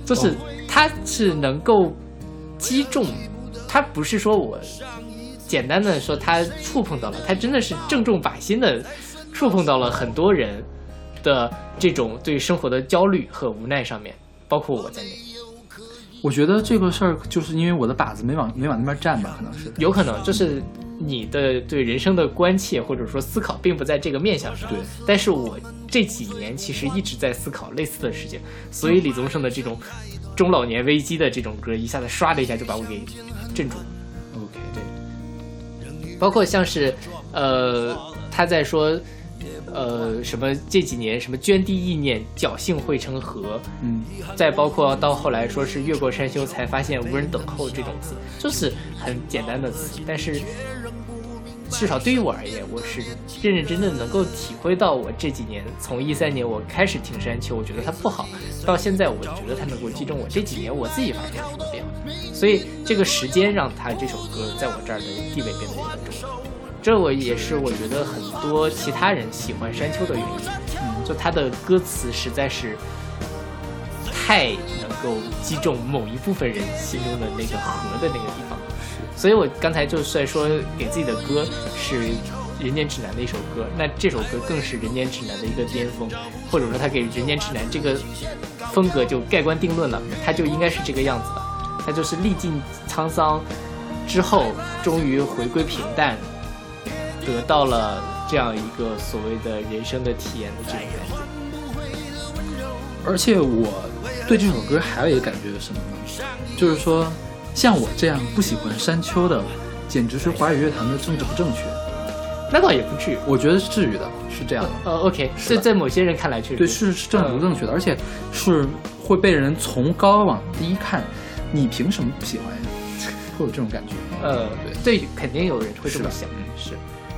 Speaker 1: 就是它是能够击中，它不是说我简单的说他触碰到了，他真的是正中靶心的触碰到了很多人的这种对生活的焦虑和无奈上面，包括我在内。
Speaker 2: 我觉得这个事儿就是因为我的靶子没往没往那边站吧，可能是。
Speaker 1: 有可能就是你的对人生的关切或者说思考，并不在这个面向上。
Speaker 2: 对，
Speaker 1: 但是我这几年其实一直在思考类似的事情，所以李宗盛的这种中老年危机的这种歌，一下子唰的一下就把我给镇住了。包括像是呃他在说。呃，什么这几年什么涓滴意念，侥幸汇成河，
Speaker 2: 嗯，
Speaker 1: 再包括到后来说是越过山丘才发现无人等候这种词，就是很简单的词，但是至少对于我而言，我是认认真真能够体会到我这几年从一三年我开始听山丘，我觉得它不好，到现在我觉得它能够击中我这几年我自己发现什么变化，所以这个时间让它这首歌在我这儿的地位变得有很重要。这我也是我觉得很多其他人喜欢山丘的原因，嗯就他的歌词实在是太能够击中某一部分人心中的那个核的那个地方。所以我刚才就在说给自己的歌是《人间指南》的一首歌，那这首歌更是《人间指南》的一个巅峰，或者说它给《人间指南》这个风格就盖棺定论了，它就应该是这个样子的，它就是历尽沧桑之后，终于回归平淡。得到了这样一个所谓的人生的体验的这种感觉。
Speaker 2: 而且我对这首歌还有一个感觉是什么呢？就是说，像我这样不喜欢山丘的，简直是华语乐坛的政治不正确。
Speaker 1: 那倒也不至于，
Speaker 2: 我觉得是至于的，是这样的。
Speaker 1: 呃，OK，
Speaker 2: 是
Speaker 1: 在在某些人看来确实
Speaker 2: 对，是是政治不正确的，而且是会被人从高往低看。你凭什么不喜欢呀？会有这种感觉。
Speaker 1: 呃，对，肯定有人会这么想，是。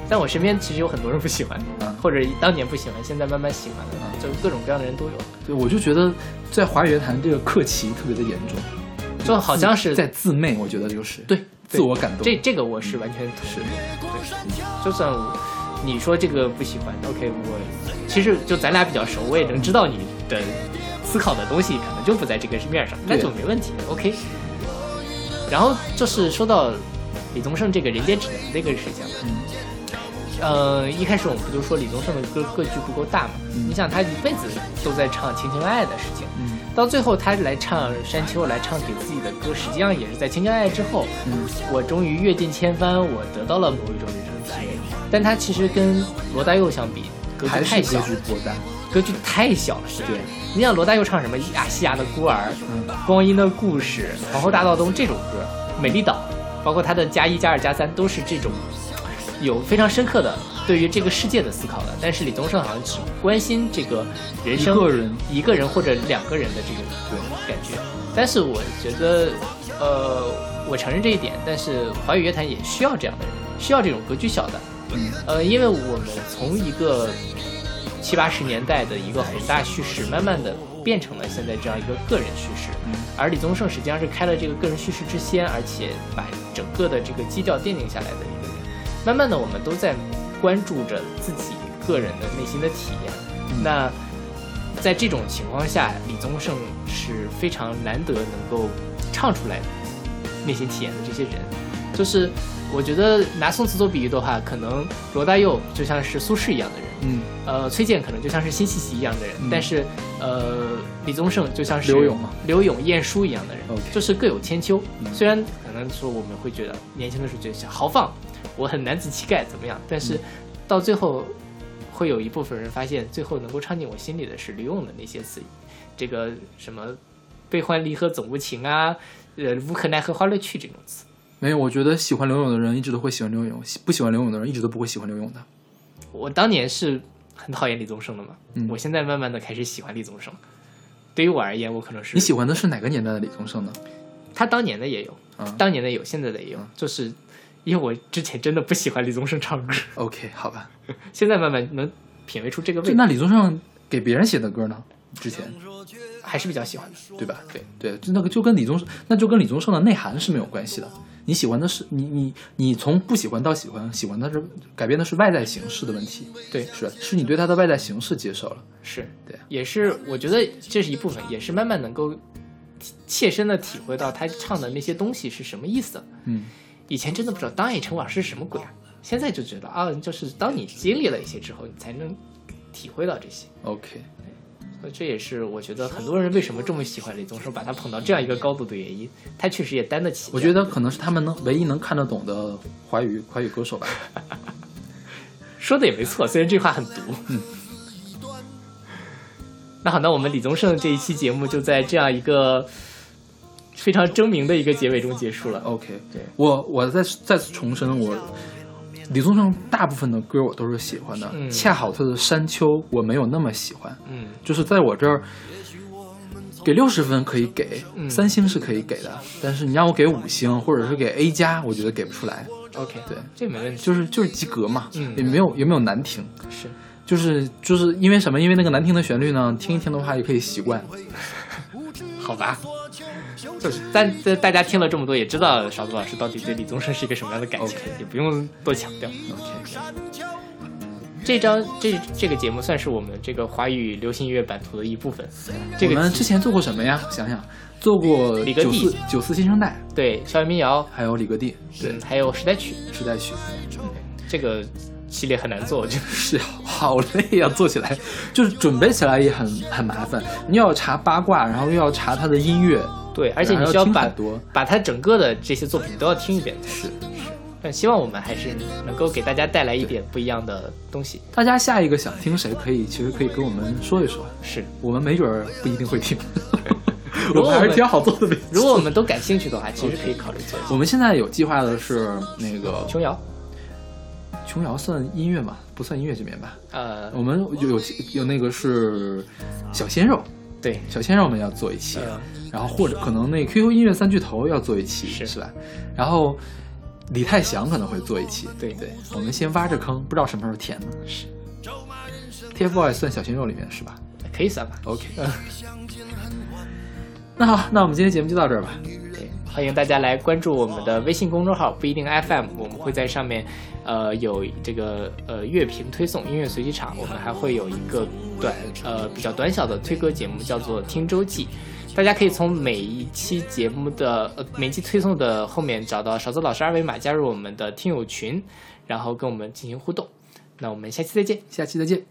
Speaker 1: 但我身边其实有很多人不喜欢，
Speaker 2: 嗯
Speaker 1: 或者当年不喜欢，现在慢慢喜欢的，就各种各样的人都有。
Speaker 2: 对，我就觉得在华语乐坛这个客气特别的严重，
Speaker 1: 就好像是
Speaker 2: 在自媚，我觉得就是
Speaker 1: 对
Speaker 2: 自我感动。
Speaker 1: 这这个我是完全同意的。对，就算我你说这个不喜欢，OK，我其实就咱俩比较熟，我也能知道你的思考的东西可能就不在这个面上，那就没问题，OK。然后就是说到李宗盛这个人间指南这个事情，
Speaker 2: 嗯
Speaker 1: 呃，一开始我们不就说李宗盛的歌格局不够大嘛？
Speaker 2: 嗯
Speaker 1: 你想他一辈子都在唱情情爱爱的事情，
Speaker 2: 嗯
Speaker 1: 到最后他来唱山丘，来唱给自己的歌，实际上也是在情情爱爱之后，
Speaker 2: 嗯
Speaker 1: 我终于阅尽千帆，我得到了某一种人生体验。但他其实跟罗大佑相比，格局太小，
Speaker 2: 局颇大。
Speaker 1: 格局太小了。对，你想罗大佑唱什么《亚细亚的孤儿》
Speaker 2: 嗯
Speaker 1: 光阴的故事》《皇后大道东》这种歌，《美丽岛》，包括他的加一、加二、加三，都是这种有非常深刻的对于这个世界的思考的，但是李宗盛好像只关心这个人生
Speaker 2: 一个人
Speaker 1: 一个人或者两个人的这种感觉。但是我觉得，呃，我承认这一点，但是华语乐坛也需要这样的人，需要这种格局小的。
Speaker 2: 嗯
Speaker 1: 呃，因为我们从一个七八十年代的一个宏大叙事，慢慢的变成了现在这样一个个人叙事。
Speaker 2: 嗯
Speaker 1: 而李宗盛实际上是开了这个个人叙事之先，而且把整个的这个基调奠定下来的一个人。慢慢的，我们都在关注着自己个人的内心的体验。
Speaker 2: 嗯。
Speaker 1: 那在这种情况下，李宗盛是非常难得能够唱出来内心体验的这些人。就是我觉得拿宋词做比喻的话，可能罗大佑就像是苏轼一样的人，
Speaker 2: 嗯，
Speaker 1: 呃，崔健可能就像是辛弃疾一样的人，
Speaker 2: 嗯。
Speaker 1: 但是呃，李宗盛就像是
Speaker 2: 刘勇嘛
Speaker 1: 刘勇、晏殊一样的人。就是各有千秋。
Speaker 2: 嗯。
Speaker 1: 虽然可能说我们会觉得年轻的时候觉得想豪放，我很男子气概怎么样，但是
Speaker 2: 嗯
Speaker 1: 到最后会有一部分人发现，最后能够唱进我心里的是刘勇的那些词，这个什么悲欢离合总无情啊，呃，无可奈何花落去这种词。
Speaker 2: 没有，我觉得喜欢刘勇的人一直都会喜欢刘勇，喜不喜欢刘勇的人一直都不会喜欢刘勇的。
Speaker 1: 我当年是很讨厌李宗盛的嘛，
Speaker 2: 嗯
Speaker 1: 我现在慢慢的开始喜欢李宗盛。对于我而言，我可能是
Speaker 2: 你喜欢的是哪个年代的李宗盛呢？
Speaker 1: 他当年的也有，
Speaker 2: 啊
Speaker 1: 当年的有，现在的也有，就是因为我之前真的不喜欢李宗盛唱歌
Speaker 2: ，，OK，好吧。
Speaker 1: 现在慢慢能品味出这个味道，
Speaker 2: 那李宗盛给别人写的歌呢？之前
Speaker 1: 还是比较喜欢的。
Speaker 2: 对吧？对对，就那个就跟李宗盛，那就跟李宗盛的内涵是没有关系的。你喜欢的是你你你从不喜欢到喜欢，喜欢的是改变的是外在形式的问题。
Speaker 1: 对
Speaker 2: 是是你对他的外在形式接受了。
Speaker 1: 是
Speaker 2: 对
Speaker 1: 也是我觉得这是一部分，也是慢慢能够切身的体会到他唱的那些东西是什么意思。
Speaker 2: 嗯，
Speaker 1: 以前真的不知道当一城往事是什么鬼啊，现在就觉得啊，就是当你经历了一些之后，你才能体会到这些。
Speaker 2: OK，
Speaker 1: 所以这也是我觉得很多人为什么这么喜欢李宗盛，把他捧到这样一个高度的原因。他确实也担得起。
Speaker 2: 我觉得可能是他们能唯一能看得懂的华语华语歌手吧。
Speaker 1: 说的也没错，虽然这话很毒。嗯。那好，那我们李宗盛这一期节目就在这样一个非常狰狞的一个结尾中结束了。
Speaker 2: OK，
Speaker 1: 对
Speaker 2: 我我再再次重申，我李宗盛大部分的歌我都是喜欢的，
Speaker 1: 嗯
Speaker 2: 恰好他的《山丘》我没有那么喜欢，
Speaker 1: 嗯
Speaker 2: 就是在我这儿给六十分可以给，
Speaker 1: 嗯
Speaker 2: 三星是可以给的，但是你让我给五星或者是给 A 加，我觉得给不出来。
Speaker 1: ，OK，
Speaker 2: 对，
Speaker 1: 这没问题。
Speaker 2: 就是就是及格嘛，
Speaker 1: 嗯
Speaker 2: 也没有也没有难听，
Speaker 1: 是
Speaker 2: 就是就是因为什么？因为那个难听的旋律呢，听一听的话也可以习惯。
Speaker 1: 好吧，就是但但大家听了这么多，也知道勺子老师到底对李宗盛是一个什么样的感情也不用多强调。
Speaker 2: OK，
Speaker 1: 这张这这个节目算是我们这个华语流行音乐版图的一部分。这
Speaker 2: 我
Speaker 1: 个
Speaker 2: 们之前做过什么呀？想想，做过九
Speaker 1: 李格弟
Speaker 2: 四九四新生代，
Speaker 1: 对校园民谣，
Speaker 2: 还有李格弟，对
Speaker 1: 嗯，还有时代曲，
Speaker 2: 时代曲。
Speaker 1: 这个系列很难做，就。
Speaker 2: 是 好累呀、做起来就是准备起来也很很麻烦。你又要查八卦，然后又要查他的音乐，
Speaker 1: 对，而且你需要把把他整个的这些作品都要听一遍。是是，但希望我们还是能够给大家带来一点不一样的东西。
Speaker 2: 大家下一个想听谁，可以其实可以跟我们说一说，
Speaker 1: 是，
Speaker 2: 我们没准儿不一定会听。
Speaker 1: 如果我们
Speaker 2: 还是挺好做的。
Speaker 1: 如果我们都感兴趣的话，其实可以考虑做
Speaker 2: 我们现在有计划的是那个
Speaker 1: 琼瑶。
Speaker 2: 琼瑶算音乐吗？不算音乐这边吧。
Speaker 1: 呃，
Speaker 2: 我们有有有那个是小鲜肉，
Speaker 1: 对，
Speaker 2: 小鲜肉们要做一期，
Speaker 1: 呃
Speaker 2: 然后或者可能那 QQ 音乐三巨头要做一期，
Speaker 1: 是
Speaker 2: 是吧？然后李泰祥可能会做一期，
Speaker 1: 对
Speaker 2: 对，我们先挖着坑，不知道什么时候填呢。
Speaker 1: 是
Speaker 2: TFBOYS 算小鲜肉里面是吧
Speaker 1: 可以算吧。
Speaker 2: ？OK，那好，那我们今天节目就到这儿吧。
Speaker 1: 对，欢迎大家来关注我们的微信公众号不一定 FM，我们会在上面，呃，有这个呃乐评推送、音乐随机场，我们还会有一个短呃比较短小的推歌节目，叫做听周记。大家可以从每一期节目的呃每一期推送的后面找到勺子老师二维码，加入我们的听友群，然后跟我们进行互动。那我们下期再见。
Speaker 2: 下期再见。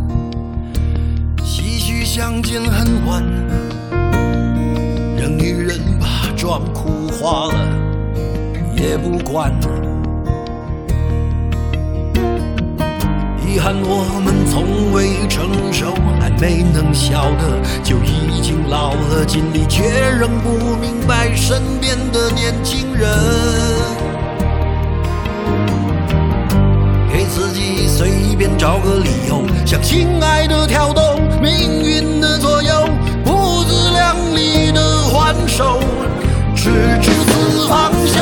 Speaker 5: 相见恨晚，让女人把妆哭花了也不管。遗憾我们从未成熟，还没能晓得，就已经老了，尽力却仍不明白身边的年轻人。自己随便找个理由，向心爱的挑逗，命运的左右，不自量力的还手，直至四方休。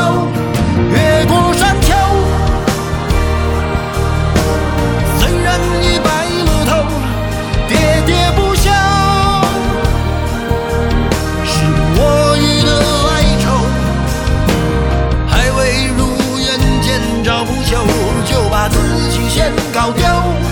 Speaker 5: 越过山 Đau.